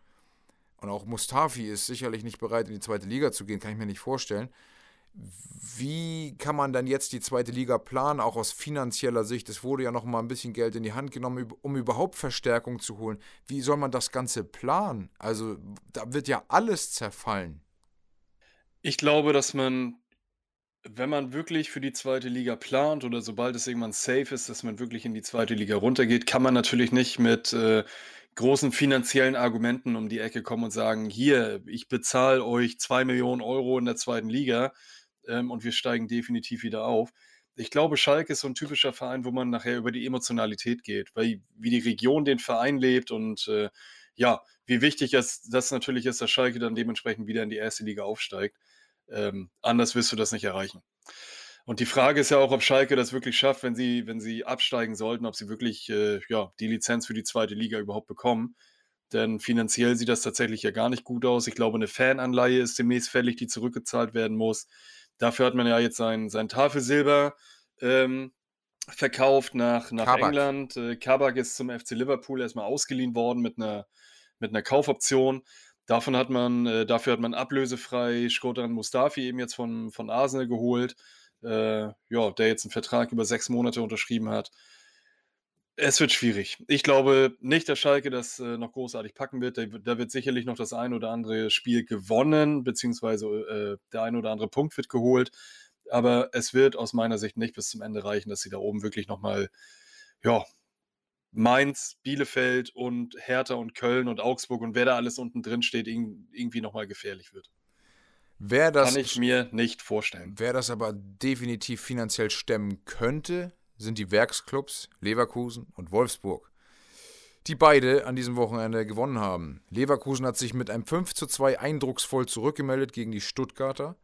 Und auch Mustafi ist sicherlich nicht bereit, in die zweite Liga zu gehen, kann ich mir nicht vorstellen. Wie kann man dann jetzt die zweite Liga planen, auch aus finanzieller Sicht? Es wurde ja noch mal ein bisschen Geld in die Hand genommen, um überhaupt Verstärkung zu holen. Wie soll man das Ganze planen? Also, da wird ja alles zerfallen. Ich glaube, dass man, wenn man wirklich für die zweite Liga plant oder sobald es irgendwann safe ist, dass man wirklich in die zweite Liga runtergeht, kann man natürlich nicht mit äh, großen finanziellen Argumenten um die Ecke kommen und sagen, hier, ich bezahle euch zwei Millionen Euro in der zweiten Liga ähm, und wir steigen definitiv wieder auf. Ich glaube, Schalke ist so ein typischer Verein, wo man nachher über die Emotionalität geht, weil wie die Region den Verein lebt und äh, ja, wie wichtig es das natürlich ist, dass Schalke dann dementsprechend wieder in die erste Liga aufsteigt. Ähm, anders wirst du das nicht erreichen. Und die Frage ist ja auch, ob Schalke das wirklich schafft, wenn sie, wenn sie absteigen sollten, ob sie wirklich äh, ja, die Lizenz für die zweite Liga überhaupt bekommen. Denn finanziell sieht das tatsächlich ja gar nicht gut aus. Ich glaube, eine Fananleihe ist demnächst fällig, die zurückgezahlt werden muss. Dafür hat man ja jetzt sein, sein Tafelsilber ähm, verkauft nach, nach Kabak. England. Äh, Kabak ist zum FC Liverpool erstmal ausgeliehen worden mit einer, mit einer Kaufoption. Davon hat man, äh, dafür hat man ablösefrei Shkodran Mustafi eben jetzt von, von Arsenal geholt, äh, ja, der jetzt einen Vertrag über sechs Monate unterschrieben hat. Es wird schwierig. Ich glaube nicht, dass Schalke das äh, noch großartig packen wird. Da, da wird sicherlich noch das ein oder andere Spiel gewonnen, beziehungsweise äh, der ein oder andere Punkt wird geholt. Aber es wird aus meiner Sicht nicht bis zum Ende reichen, dass sie da oben wirklich nochmal, ja, Mainz, Bielefeld und Hertha und Köln und Augsburg und wer da alles unten drin steht, irg- irgendwie nochmal gefährlich wird. Wer das, Kann ich mir nicht vorstellen. wer das aber definitiv finanziell stemmen könnte, sind die Werksclubs Leverkusen und Wolfsburg, die beide an diesem Wochenende gewonnen haben. Leverkusen hat sich mit einem 5 zu 2 eindrucksvoll zurückgemeldet gegen die Stuttgarter.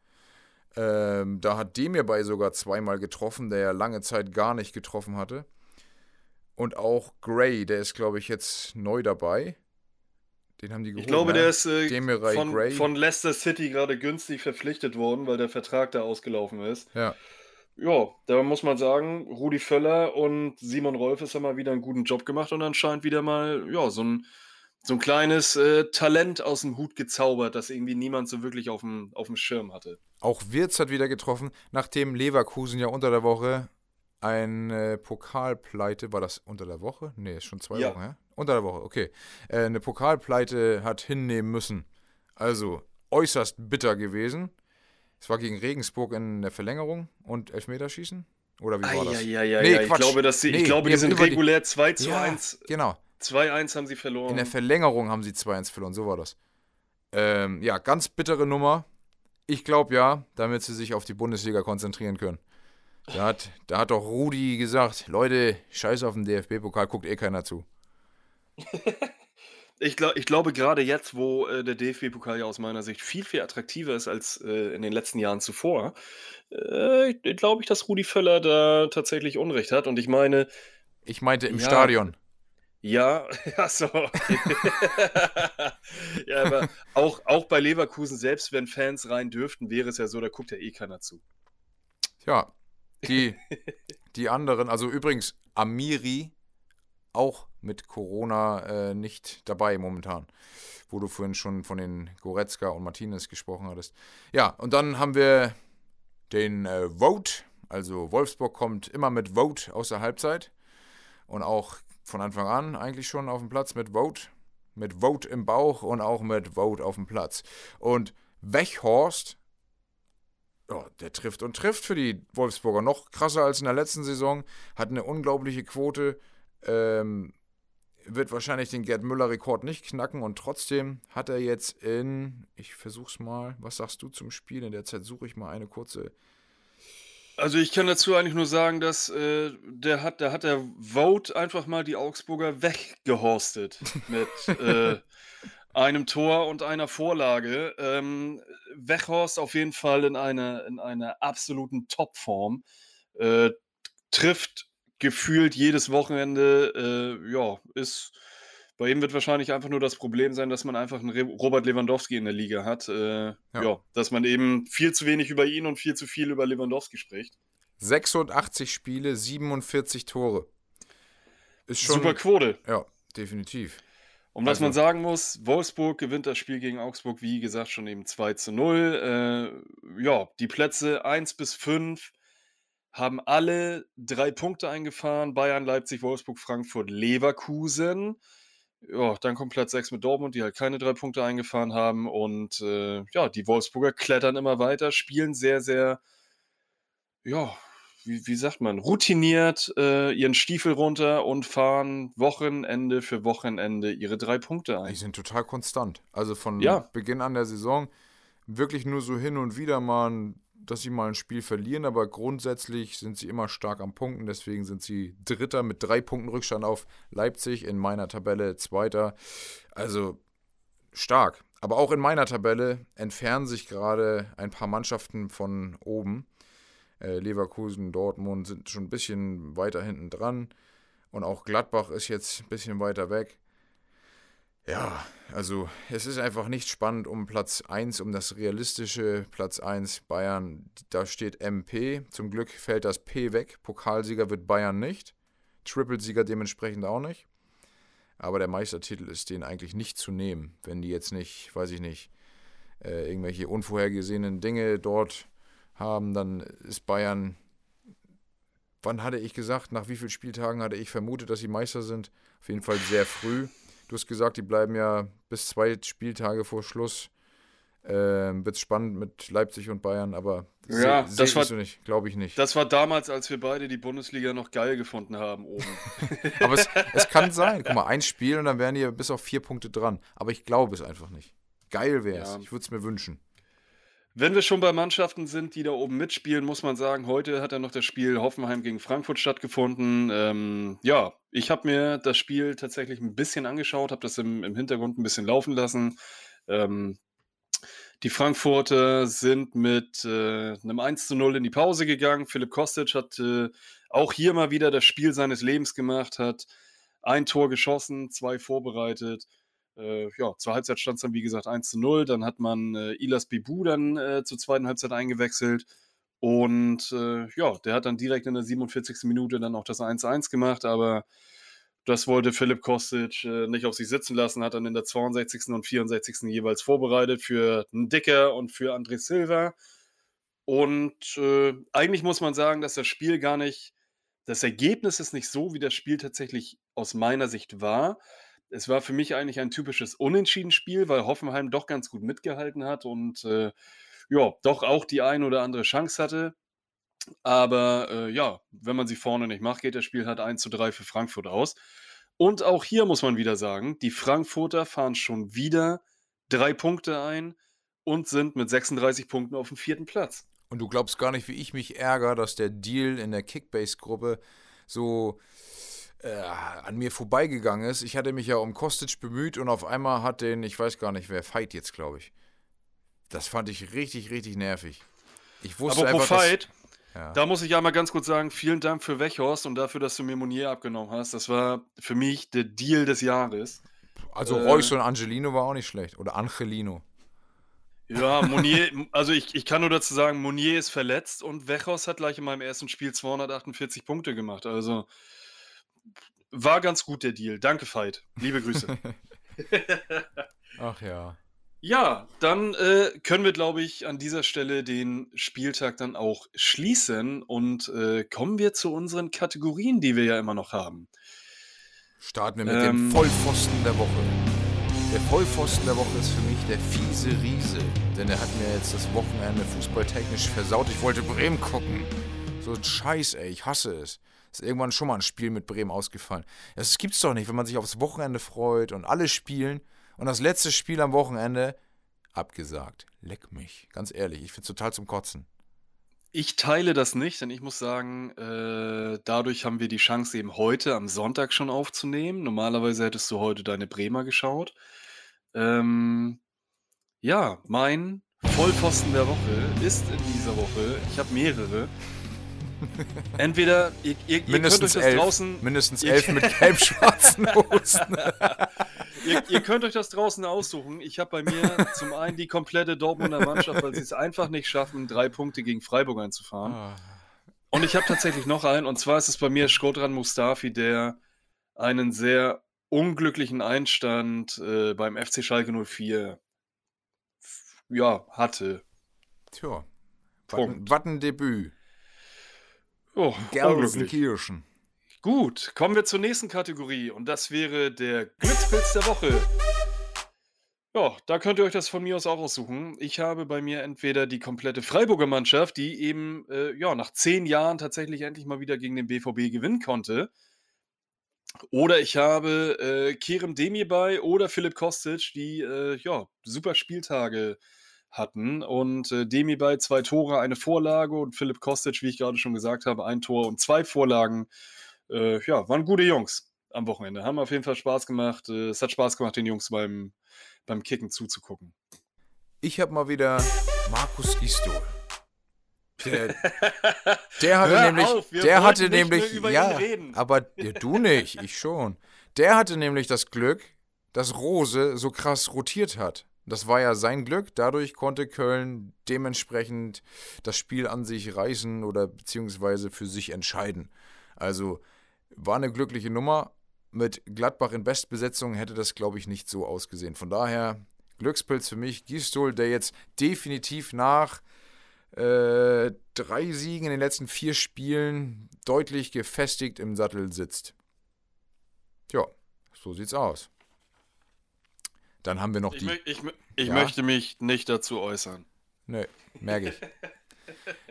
Ähm, da hat Demir bei sogar zweimal getroffen, der ja lange Zeit gar nicht getroffen hatte. Und auch Gray, der ist, glaube ich, jetzt neu dabei. Den haben die geholt. Ich glaube, ne? der ist äh, von, von Leicester City gerade günstig verpflichtet worden, weil der Vertrag da ausgelaufen ist. Ja. Ja, da muss man sagen, Rudi Völler und Simon Rolfes haben mal wieder einen guten Job gemacht und anscheinend wieder mal, ja, so ein, so ein kleines äh, Talent aus dem Hut gezaubert, das irgendwie niemand so wirklich auf dem, auf dem Schirm hatte. Auch Wirtz hat wieder getroffen, nachdem Leverkusen ja unter der Woche eine Pokalpleite, war das unter der Woche? Nee, ist schon zwei Ja. Wochen, ja? Unter der Woche, okay. Äh, eine Pokalpleite hat hinnehmen müssen. Also äußerst bitter gewesen. Es war gegen Regensburg in der Verlängerung und Elfmeterschießen? Oder wie war das? Eieieiei, Nee, ich glaube, dass sie, Nee, ich glaube, wir die sind die- regulär 2 zu Ja, 1. Genau. 2-1 haben sie verloren. In der Verlängerung haben sie 2-1 verloren, so war das. Ähm, ja, ganz bittere Nummer. Ich glaube ja, damit sie sich auf die Bundesliga konzentrieren können. Da hat, da hat doch Rudi gesagt, Leute, scheiß auf den DFB-Pokal, guckt eh keiner zu. Ich, glaub, ich glaube, gerade jetzt, wo äh, der DFB-Pokal ja aus meiner Sicht viel, viel attraktiver ist als äh, in den letzten Jahren zuvor, äh, glaube ich, dass Rudi Völler da tatsächlich Unrecht hat. Und ich meine, Ich meinte im Ja. Stadion. ja, achso. Okay. ja, aber auch, auch bei Leverkusen, selbst wenn Fans rein dürften, wäre es ja so, da guckt ja eh keiner zu. Ja, die, die anderen, also übrigens, Amiri auch mit Corona äh, nicht dabei momentan, wo du vorhin schon von den Goretzka und Martinez gesprochen hattest. Ja, und dann haben wir den äh, Vote, also Wolfsburg kommt immer mit Vote aus der Halbzeit und auch von Anfang an eigentlich schon auf dem Platz mit Vote, mit Vote im Bauch und auch mit Vote auf dem Platz. Und Wechhorst ja, der trifft und trifft für die Wolfsburger. Noch krasser als in der letzten Saison. Hat eine unglaubliche Quote. Ähm, wird wahrscheinlich den Gerd Müller-Rekord nicht knacken und trotzdem hat er jetzt in, ich versuch's mal, was sagst du zum Spiel? In der Zeit suche ich mal eine kurze. Also ich kann dazu eigentlich nur sagen, dass äh, der hat, da hat der Vote einfach mal die Augsburger weggehorstet mit äh, einem Tor und einer Vorlage. Ähm, Weghorst auf jeden Fall in einer in einer absoluten Topform. Äh, trifft gefühlt jedes Wochenende, äh, ja, ist bei ihm wird wahrscheinlich einfach nur das Problem sein, dass man einfach einen Re Robert Lewandowski in der Liga hat. Äh, ja. ja. dass man eben viel zu wenig über ihn und viel zu viel über Lewandowski spricht. 86 Spiele, 47 Tore. Ist schon, Super Quote. Ja, definitiv. Und was also, man sagen muss, Wolfsburg gewinnt das Spiel gegen Augsburg, wie gesagt, schon eben 2 zu 0. Äh, ja, die Plätze 1 bis 5 haben alle drei Punkte eingefahren. Bayern, Leipzig, Wolfsburg, Frankfurt, Leverkusen. Ja, dann kommt Platz 6 mit Dortmund, die halt keine drei Punkte eingefahren haben. Und äh, ja, die Wolfsburger klettern immer weiter, spielen sehr, sehr, ja, wie, wie sagt man, routiniert äh, ihren Stiefel runter und fahren Wochenende für Wochenende ihre drei Punkte ein. Die sind total konstant. Also von ja. Beginn an der Saison wirklich nur so hin und wieder mal ein dass sie mal ein Spiel verlieren, aber grundsätzlich sind sie immer stark am Punkten. Deswegen sind sie Dritter mit drei Punkten Rückstand auf Leipzig, in meiner Tabelle Zweiter. Also stark. Aber auch in meiner Tabelle entfernen sich gerade ein paar Mannschaften von oben. Äh, Leverkusen, Dortmund sind schon ein bisschen weiter hinten dran. Und auch Gladbach ist jetzt ein bisschen weiter weg. Ja, also es ist einfach nicht spannend um Platz 1, um das realistische Platz 1 Bayern. Da steht MP. Zum Glück fällt das P weg. Pokalsieger wird Bayern nicht. Triple-Sieger dementsprechend auch nicht. Aber der Meistertitel ist denen eigentlich nicht zu nehmen, wenn die jetzt nicht, weiß ich nicht, äh, irgendwelche unvorhergesehenen Dinge dort haben, dann ist Bayern. Wann hatte ich gesagt, nach wie vielen Spieltagen hatte ich vermutet, dass sie Meister sind? Auf jeden Fall sehr früh. Du hast gesagt, die bleiben ja bis zwei Spieltage vor Schluss. Ähm, Wird spannend mit Leipzig und Bayern, aber ja, seh, das war, nicht, glaube ich nicht. Das war damals, als wir beide die Bundesliga noch geil gefunden haben oben. aber es, es, kann sein. Guck mal, ein Spiel und dann wären die bis auf vier Punkte dran. Aber ich glaube es einfach nicht. Geil wäre es. Ja. Ich würde es mir wünschen. Wenn wir schon bei Mannschaften sind, die da oben mitspielen, muss man sagen, heute hat ja noch das Spiel Hoffenheim gegen Frankfurt stattgefunden. Ähm, ja, ich habe mir das Spiel tatsächlich ein bisschen angeschaut, habe das im, im, Hintergrund ein bisschen laufen lassen. Ähm, die Frankfurter sind mit äh, einem 1 zu 0 in die Pause gegangen. Philipp Kostic hat äh, auch hier mal wieder das Spiel seines Lebens gemacht, hat ein Tor geschossen, zwei vorbereitet. Äh, ja, zur Halbzeit stand es dann, wie gesagt, 1 zu 0. Dann hat man äh, Ilas Bibu dann äh, zur zweiten Halbzeit eingewechselt. Und äh, ja, der hat dann direkt in der 47. Minute dann auch das 1-1 gemacht, aber das wollte Philipp Kostic äh, nicht auf sich sitzen lassen, hat dann in der 62. und 64. jeweils vorbereitet für Dicker und für André Silva. Und äh, eigentlich muss man sagen, dass das Spiel gar nicht, das Ergebnis ist nicht so, wie das Spiel tatsächlich aus meiner Sicht war es war für mich eigentlich ein typisches Unentschieden-Spiel, weil Hoffenheim doch ganz gut mitgehalten hat und äh, ja, doch auch die ein oder andere Chance hatte. Aber äh, ja, wenn man sie vorne nicht macht, geht das Spiel halt 1 zu 3 für Frankfurt aus. Und auch hier muss man wieder sagen, die Frankfurter fahren schon wieder drei Punkte ein und sind mit 36 Punkten auf dem vierten Platz. Und du glaubst gar nicht, wie ich mich ärgere, dass der Deal in der Kickbase-Gruppe so äh, an mir vorbeigegangen ist. Ich hatte mich ja um Kostic bemüht und auf einmal hat den, ich weiß gar nicht wer, Fight jetzt, glaube ich. Das fand ich richtig, richtig nervig. Ich wusste Aber einfach, Fight, dass, ja. da muss ich einmal ganz kurz sagen, vielen Dank für Wechhorst und dafür, dass du mir Monier abgenommen hast. Das war für mich der Deal des Jahres. Also äh, Reus und Angelino war auch nicht schlecht. Oder Angelino. Ja, Monier, also ich, ich kann nur dazu sagen, Monier ist verletzt und Wechhorst hat gleich in meinem ersten Spiel 248 Punkte gemacht. Also war ganz gut der Deal. Danke, Veit. Liebe Grüße. Ach ja. Ja, dann äh, können wir, glaube ich, an dieser Stelle den Spieltag dann auch schließen und äh, kommen wir zu unseren Kategorien, die wir ja immer noch haben. Starten wir mit ähm, dem Vollpfosten der Woche. Der Vollpfosten der Woche ist für mich der fiese Riese. Denn er hat mir jetzt das Wochenende fußballtechnisch versaut. Ich wollte Bremen gucken. So ein Scheiß, ey. Ich hasse es. Ist irgendwann schon mal ein Spiel mit Bremen ausgefallen. Das gibt's doch nicht, wenn man sich aufs Wochenende freut und alle spielen und das letzte Spiel am Wochenende abgesagt. Leck mich. Ganz ehrlich, ich find's total zum Kotzen. Ich teile das nicht, denn ich muss sagen, äh, dadurch haben wir die Chance, eben heute am Sonntag schon aufzunehmen. Normalerweise hättest du heute deine Bremer geschaut. Ähm, ja, mein Vollpfosten der Woche ist in dieser Woche, ich habe mehrere. Entweder ihr, ihr, ihr könnt euch das elf. draußen, Mindestens elf mit gelb-schwarzen Hosen. ihr, ihr könnt euch das draußen aussuchen. Ich habe bei mir zum einen die komplette Dortmunder Mannschaft, weil sie es einfach nicht schaffen, drei Punkte gegen Freiburg einzufahren. Ah. Und ich habe tatsächlich noch einen, und zwar ist es bei mir Shkodran Mustafi, der einen sehr unglücklichen Einstand äh, beim FC Schalke 04 f- ja, hatte. Tja. Punkt. Was ein Debüt. Oh. Gelsenkirchen. Gut, kommen wir zur nächsten Kategorie und das wäre der Glückspilz der Woche. Ja, da könnt ihr euch das von mir aus auch aussuchen. Ich habe bei mir entweder die komplette Freiburger Mannschaft, die eben äh, ja, nach zehn Jahren tatsächlich endlich mal wieder gegen den BVB gewinnen konnte. Oder ich habe äh, Kerem Demirbay oder Philipp Kostic, die äh, ja, super Spieltage hatten. Und äh, Demirbay zwei Tore, eine Vorlage und Philipp Kostic, wie ich gerade schon gesagt habe, ein Tor und zwei Vorlagen. Äh, ja, waren gute Jungs am Wochenende. Haben auf jeden Fall Spaß gemacht. Äh, es hat Spaß gemacht, den Jungs beim, beim Kicken zuzugucken. Ich habe mal wieder Markus Gistol. Der, der hatte nämlich, auf, der hatte nämlich, ja, reden. aber ja, du nicht, ich schon. Der hatte nämlich das Glück, dass Rose so krass rotiert hat. Das war ja sein Glück. Dadurch konnte Köln dementsprechend das Spiel an sich reißen oder beziehungsweise für sich entscheiden. Also war eine glückliche Nummer. Mit Gladbach in Bestbesetzung hätte das, glaube ich, nicht so ausgesehen. Von daher Glückspilz für mich. Gistol, der jetzt definitiv nach äh, drei Siegen in den letzten vier Spielen deutlich gefestigt im Sattel sitzt. Tja, so sieht's aus. Dann haben wir noch Ich, die. ich, ich Ja? möchte mich nicht dazu äußern. Nö, merke ich.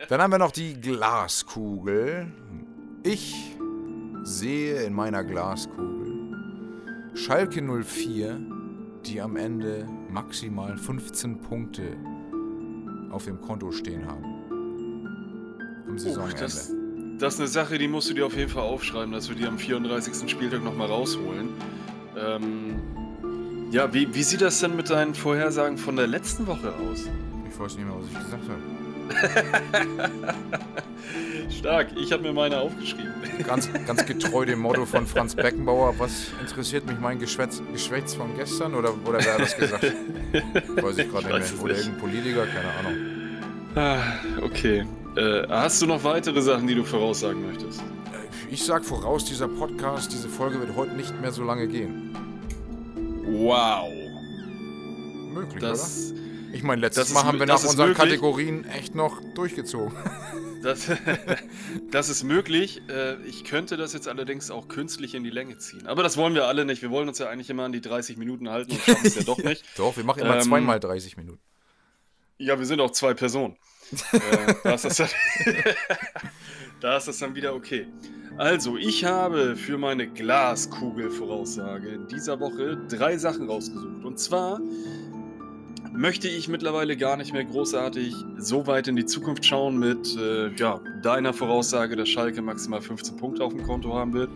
Dann haben wir noch die Glaskugel. Ich sehe in meiner Glaskugel Schalke 04, die am Ende maximal 15 Punkte auf dem Konto stehen haben. Am Saisonende. das, das ist eine Sache, die musst du dir auf jeden Fall aufschreiben, dass wir die am 34. Spieltag nochmal rausholen. Ähm, ja, wie, wie sieht das denn mit deinen Vorhersagen von der letzten Woche aus? ich weiß nicht mehr, was ich gesagt habe. Stark, ich habe mir meine aufgeschrieben. Ganz, ganz getreu dem Motto von Franz Beckenbauer. Was interessiert mich mein Geschwätz, Geschwätz von gestern? Oder, oder wer hat das gesagt? Weiß ich gerade nicht mehr. Oder irgendein Politiker, keine Ahnung. Ah, okay. Äh, hast du noch weitere Sachen, die du voraussagen möchtest? Ich sag voraus, dieser Podcast, diese Folge wird heute nicht mehr so lange gehen. Wow. Möglich, Das, oder? Ich meine, letztes Mal haben wir nach unseren möglich. Kategorien echt noch durchgezogen. das, das ist möglich. Äh, ich könnte das jetzt allerdings auch künstlich in die Länge ziehen. Aber das wollen wir alle nicht. Wir wollen uns ja eigentlich immer an die 30 Minuten halten und schaffen es ja doch nicht. Doch, wir machen immer Ähm, zweimal 30 Minuten. Ja, wir sind auch zwei Personen. äh, da, ist das dann, da ist das dann wieder okay. Also, ich habe für meine Glaskugel-Voraussage in dieser Woche drei Sachen rausgesucht. Und zwar möchte ich mittlerweile gar nicht mehr großartig so weit in die Zukunft schauen mit äh, ja, deiner Voraussage, dass Schalke maximal 15 Punkte auf dem Konto haben wird,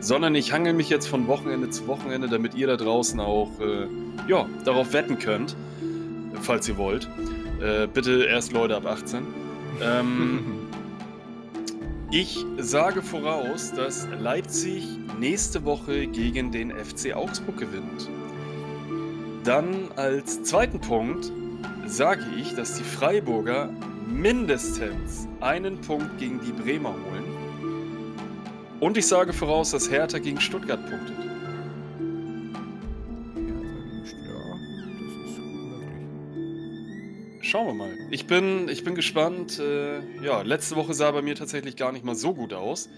sondern ich hangel mich jetzt von Wochenende zu Wochenende, damit ihr da draußen auch äh, ja, darauf wetten könnt, falls ihr wollt. Äh, bitte erst Leute ab 18. Ähm, ich sage voraus, dass Leipzig nächste Woche gegen den FC Augsburg gewinnt. Dann als zweiten Punkt sage ich, dass die Freiburger mindestens einen Punkt gegen die Bremer holen. Und ich sage voraus, dass Hertha gegen Stuttgart punktet. Schauen wir mal. Ich bin, ich bin gespannt. Äh, ja, letzte Woche sah bei mir tatsächlich gar nicht mal so gut aus.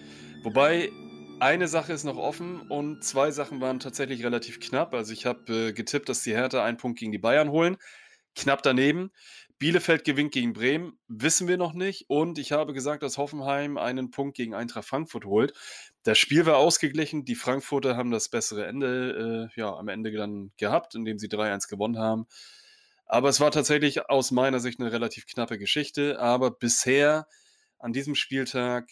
Wobei eine Sache ist noch offen und zwei Sachen waren tatsächlich relativ knapp. Also ich habe äh, getippt, dass die Hertha einen Punkt gegen die Bayern holen. Knapp daneben. Bielefeld gewinnt gegen Bremen, wissen wir noch nicht. Und ich habe gesagt, dass Hoffenheim einen Punkt gegen Eintracht Frankfurt holt. Das Spiel war ausgeglichen. Die Frankfurter haben das bessere Ende äh, ja, am Ende dann gehabt, indem sie 3-1 gewonnen haben. Aber es war tatsächlich aus meiner Sicht eine relativ knappe Geschichte. Aber bisher an diesem Spieltag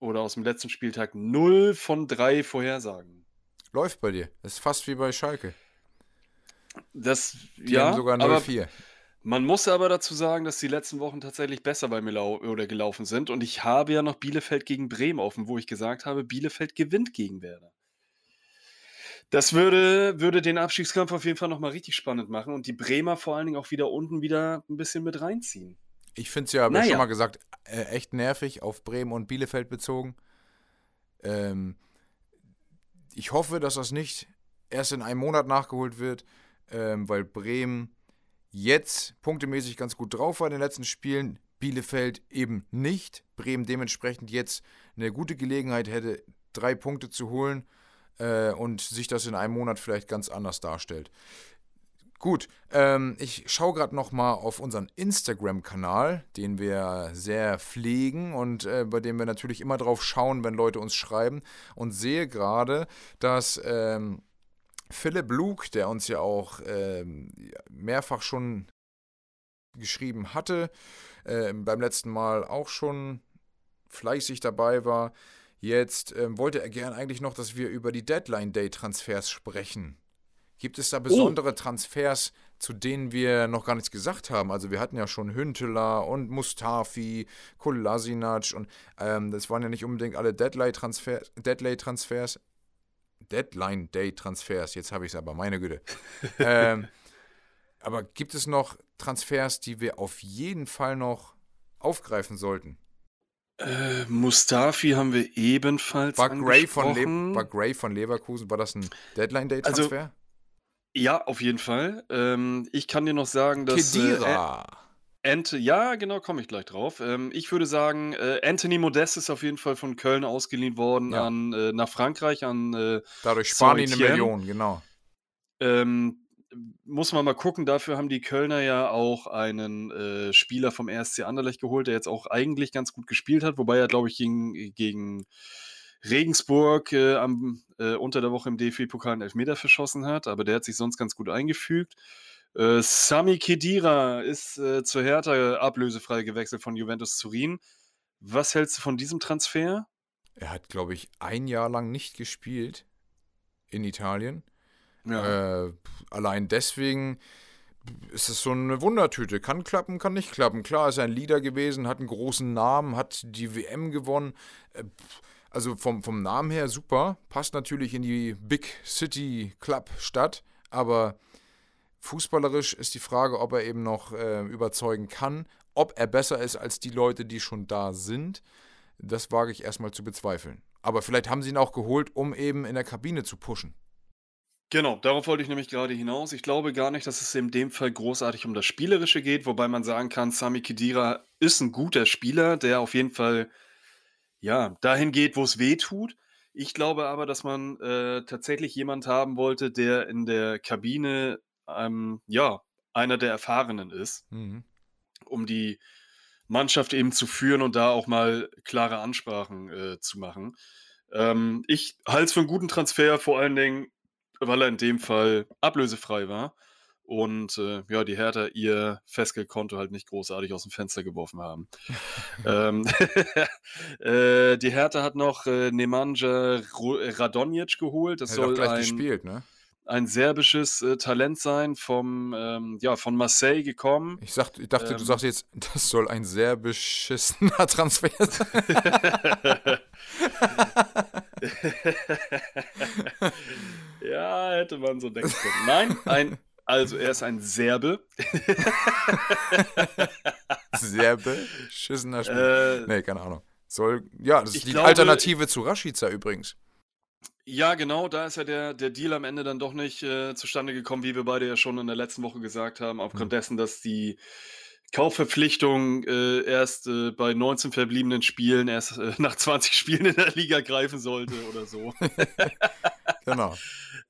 oder aus dem letzten Spieltag 0 von 3 Vorhersagen. Läuft bei dir. Das ist fast wie bei Schalke. Das, Die ja, haben sogar aber 0-4. man muss aber dazu sagen, dass die letzten Wochen tatsächlich besser bei mir lau oder gelaufen sind. Und ich habe ja noch Bielefeld gegen Bremen offen, wo ich gesagt habe, Bielefeld gewinnt gegen Werder. Das würde, würde den Abstiegskampf auf jeden Fall nochmal richtig spannend machen und die Bremer vor allen Dingen auch wieder unten wieder ein bisschen mit reinziehen. Ich finde es ja, habe ich Naja. schon mal gesagt, äh, echt nervig auf Bremen und Bielefeld bezogen. Ähm, ich hoffe, dass das nicht erst in einem Monat nachgeholt wird, ähm, weil Bremen jetzt punktemäßig ganz gut drauf war in den letzten Spielen. Bielefeld eben nicht. Bremen dementsprechend jetzt eine gute Gelegenheit hätte, drei Punkte zu holen äh, und sich das in einem Monat vielleicht ganz anders darstellt. Gut, ähm, ich schaue gerade noch mal auf unseren Instagram-Kanal, den wir sehr pflegen und äh, bei dem wir natürlich immer drauf schauen, wenn Leute uns schreiben und sehe gerade, dass ähm, Philipp Luke, der uns ja auch ähm, mehrfach schon geschrieben hatte, ähm, beim letzten Mal auch schon fleißig dabei war, jetzt ähm, wollte er gern eigentlich noch, dass wir über die Deadline-Day-Transfers sprechen. Gibt es da besondere Transfers, zu denen wir noch gar nichts gesagt haben? Also wir hatten ja schon Hünteler und Mustafi, Kolasinac und ähm, das waren ja nicht unbedingt alle Deadline-Transfers, Deadline-Transfers, Deadline-Day-Transfers, jetzt habe ich es aber, meine Güte. ähm, aber gibt es noch Transfers, die wir auf jeden Fall noch aufgreifen sollten? Äh, Mustafi haben wir ebenfalls War Gray, von Le war Gray von Leverkusen, war das ein Deadline-Day-Transfer? Ja, auf jeden Fall. Ähm, ich kann dir noch sagen, dass. Äh, Kedira. Ant ja, genau, komme ich gleich drauf. Ähm, ich würde sagen, äh, Anthony Modest ist auf jeden Fall von Köln ausgeliehen worden Ja. an, äh, nach Frankreich, an äh, Dadurch sparen die eine. Million, genau. Ähm, muss man mal gucken, dafür haben die Kölner ja auch einen äh, Spieler vom RSC Anderlecht geholt, der jetzt auch eigentlich ganz gut gespielt hat, wobei er, glaube ich, gegen, gegen Regensburg äh, am, äh, unter der Woche im DFB-Pokal einen Elfmeter verschossen hat, aber der hat sich sonst ganz gut eingefügt. Äh, Sami Khedira ist äh, zur Hertha ablösefrei gewechselt von Juventus Turin. Was hältst du von diesem Transfer? Er hat, glaube ich, ein Jahr lang nicht gespielt in Italien. Äh, allein deswegen ist es so eine Wundertüte. Kann klappen, kann nicht klappen. Klar ist er ein Leader gewesen, hat einen großen Namen, hat die WM gewonnen. Äh, also vom, vom Namen her super. Passt natürlich in die Big City Club Stadt. Aber fußballerisch ist die Frage, ob er eben noch äh, überzeugen kann. Ob er besser ist als die Leute, die schon da sind, das wage ich erstmal zu bezweifeln. Aber vielleicht haben sie ihn auch geholt, um eben in der Kabine zu pushen. Genau, darauf wollte ich nämlich gerade hinaus. Ich glaube gar nicht, dass es in dem Fall großartig um das Spielerische geht, wobei man sagen kann, Sami Khedira ist ein guter Spieler, der auf jeden Fall ja, dahin geht, wo es weh tut. Ich glaube aber, dass man äh, tatsächlich jemand haben wollte, der in der Kabine ähm, ja, einer der Erfahrenen ist, Mhm. um die Mannschaft eben zu führen und da auch mal klare Ansprachen äh, zu machen. Ähm, ich halte es für einen guten Transfer, vor allen Dingen, weil er in dem Fall ablösefrei war und äh, ja, die Hertha ihr Festgeldkonto halt nicht großartig aus dem Fenster geworfen haben. ähm, äh, die Hertha hat noch äh, Nemanja Radonjic geholt. Das hat auch soll gleich ein, gespielt, ne? Ein serbisches äh, Talent sein, vom, ähm, ja, von Marseille gekommen. Ich, sag, ich dachte, du Ähm. sagst jetzt, das soll ein sehr beschissener Transfer sein. ja, hätte man so denken können. Nein, ein, also er ist ein Serbe. sehr beschissener Spieler. Äh, Nee, keine Ahnung. Soll, ja, das ist die glaube- Alternative zu Rashica übrigens. Ja, genau, da ist ja der, der Deal am Ende dann doch nicht äh, zustande gekommen, wie wir beide ja schon in der letzten Woche gesagt haben, aufgrund Hm. dessen, dass die Kaufverpflichtung äh, erst äh, bei 19 verbliebenen Spielen, erst äh, nach 20 Spielen in der Liga greifen sollte oder so. Genau.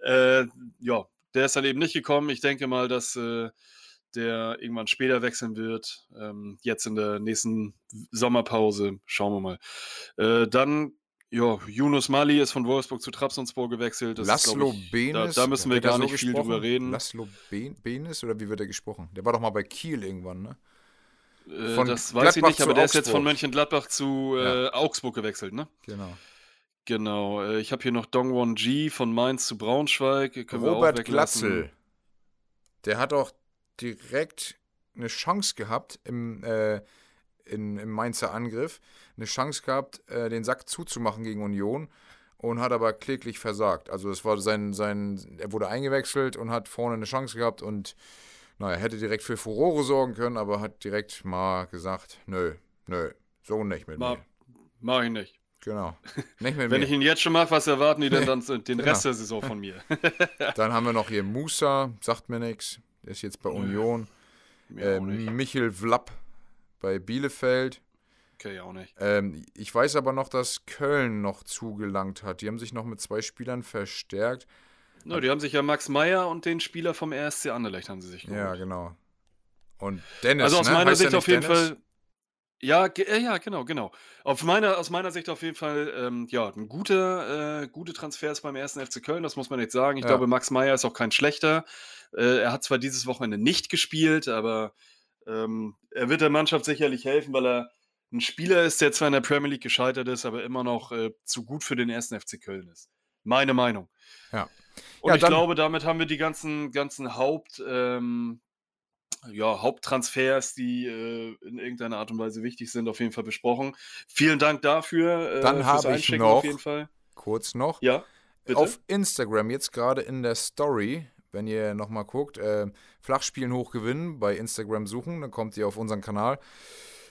Äh, ja, der ist dann eben nicht gekommen. Ich denke mal, dass äh, der irgendwann später wechseln wird. Ähm, jetzt in der nächsten Sommerpause. Schauen wir mal. Äh, dann, ja, Yunus Mali ist von Wolfsburg zu Trabzonspor gewechselt. Das ist, Laszlo ich, da, Benes. da müssen wir gar so nicht viel gesprochen? drüber reden. Laszlo Ben- Benes oder wie wird er gesprochen? Der war doch mal bei Kiel irgendwann, ne? Äh, von das weiß ich Gladbach nicht, aber der ist jetzt von. Mönchengladbach zu äh, Ja. Augsburg gewechselt, ne? Genau. Genau. Äh, ich habe hier noch Dongwon G von Mainz zu Braunschweig. Können Robert. Glatzel. Der hat auch direkt eine Chance gehabt im, äh, in, im Mainzer Angriff. Eine Chance gehabt, äh, den Sack zuzumachen gegen Union und hat aber kläglich versagt. Also es war sein, sein, er wurde eingewechselt und hat vorne eine Chance gehabt und naja, hätte direkt für Furore sorgen können, aber hat direkt mal gesagt, nö, nö, so nicht mit Ma mir. mach ich nicht. Genau. Nicht mit Wenn mir. ich ihn jetzt schon mache, was erwarten die denn dann den genau. Rest der Saison von mir? Dann haben wir noch hier Musa, sagt mir nichts. Der ist jetzt bei. Union. Äh. Michel Vlapp bei Bielefeld. Okay, auch nicht. Ähm, ich weiß aber noch, dass Köln noch zugelangt hat. Die haben sich noch mit zwei Spielern verstärkt. No, die haben sich ja Max Meyer und den Spieler vom RSC Anderlecht haben sie sich geholt. Ja, genau. Und Dennis, Also aus ne? meiner Heißt Sicht auf jeden Dennis? Fall. Ja, äh, ja, genau, genau. Auf meiner, aus meiner Sicht auf jeden Fall, ähm, ja, ein guter, äh, gute Transfers beim ersten FC Köln, das muss man jetzt sagen. Ich Ja. glaube, Max Meyer ist auch kein schlechter. Äh, er hat zwar dieses Wochenende nicht gespielt, aber ähm, er wird der Mannschaft sicherlich helfen, weil er ein Spieler ist, der zwar in der Premier League gescheitert ist, aber immer noch äh, zu gut für den ersten FC Köln ist. Meine Meinung. Ja. Und Ja, ich glaube, damit haben wir die ganzen, ganzen Haupt, ähm, ja, Haupttransfers, die äh, in irgendeiner Art und Weise wichtig sind, auf jeden Fall besprochen. Vielen Dank dafür. Äh, Dann habe ich noch- Auf jeden Fall. Kurz noch. Ja, bitte. Auf Instagram, jetzt gerade in der Story, wenn ihr nochmal guckt, äh, Flachspielen hochgewinnen, bei Instagram suchen, dann kommt ihr auf unseren Kanal.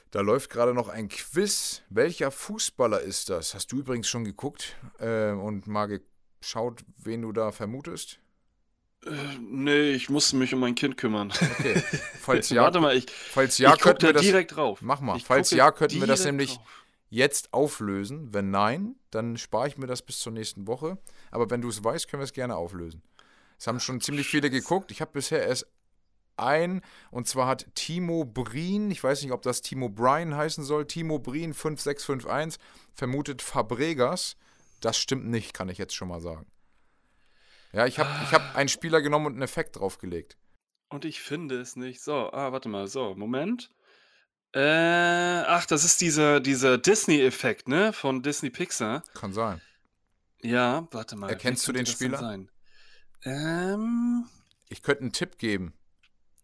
Da läuft gerade noch ein Quiz. Welcher Fußballer ist das? Hast du übrigens schon geguckt äh, und mal geschaut, wen du da vermutest? äh, nee, ich musste mich um mein Kind kümmern. Okay. Falls ja, Warte mal, ich, falls ja ich könnten wir das direkt drauf. Mach mal. Ich Falls ja, könnten wir das nämlich drauf. jetzt auflösen. Wenn nein, dann spare ich mir das bis zur nächsten Woche. Aber wenn du es weißt, können wir es gerne auflösen. Es haben schon ziemlich viele geguckt. Ich habe bisher erst ein, und zwar hat Timo Brien, ich weiß nicht, ob das Timo Bryan heißen soll, Timo Brien 5651, vermutet Fabregas. Das stimmt nicht, kann ich jetzt schon mal sagen. Ja, ich habe ich hab einen Spieler genommen und einen Effekt draufgelegt. Und ich finde es nicht. So, ah, warte mal, so, Moment. Äh, ach, das ist dieser, dieser Disney-Effekt, ne? Von Disney Pixar. Kann sein. Ja, warte mal. Erkennst du den Spieler? Sein? Ähm, Ich könnte einen Tipp geben.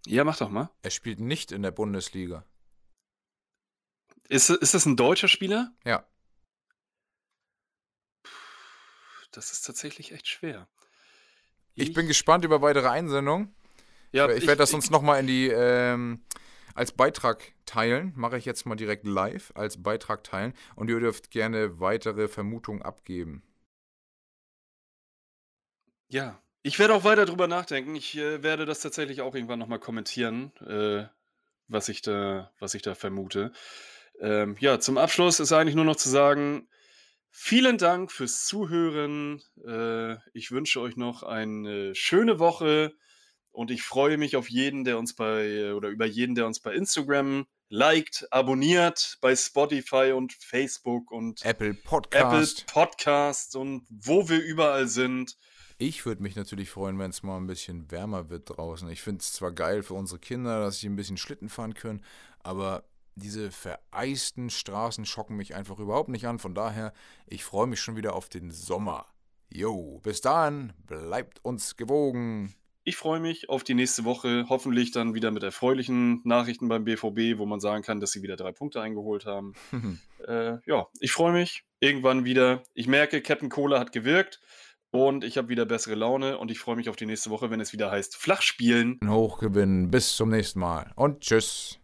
ja, mach doch mal. Er spielt nicht in der Bundesliga. Ist, ist das ein deutscher Spieler? Ja. Das ist tatsächlich echt schwer. Ich, bin gespannt über weitere Einsendungen. ja, ich werde das uns nochmal in die ähm, als Beitrag teilen. Mache ich jetzt mal direkt live als Beitrag teilen. Und ihr dürft gerne weitere Vermutungen abgeben. Ja, ich werde auch weiter drüber nachdenken. Ich äh, werde das tatsächlich auch irgendwann nochmal kommentieren, äh, was, ich da, was ich da vermute. Ähm, ja, zum Abschluss ist eigentlich nur noch zu sagen, vielen Dank fürs Zuhören. Äh, ich wünsche euch noch eine schöne Woche und ich freue mich auf jeden, der uns bei oder über jeden, der uns bei Instagram liked, abonniert, bei Spotify und Facebook und Apple Apple Podcast. Podcasts und wo wir überall sind. Ich würde mich natürlich freuen, wenn es mal ein bisschen wärmer wird draußen. Ich finde es zwar geil für unsere Kinder, dass sie ein bisschen Schlitten fahren können, aber diese vereisten Straßen schocken mich einfach überhaupt nicht an. Von daher, ich freue mich schon wieder auf den Sommer. Jo, bis dahin, bleibt uns gewogen. Ich freue mich auf die nächste Woche. Hoffentlich dann wieder mit erfreulichen Nachrichten beim BVB, wo man sagen kann, dass sie wieder drei Punkte eingeholt haben. äh, ja, ich freue mich. Irgendwann wieder. Ich merke, Captain Cola hat gewirkt und ich habe wieder bessere Laune und ich freue mich auf die nächste Woche, wenn es wieder heißt Flachspielen. Hochgewinnen. Bis zum nächsten Mal und tschüss.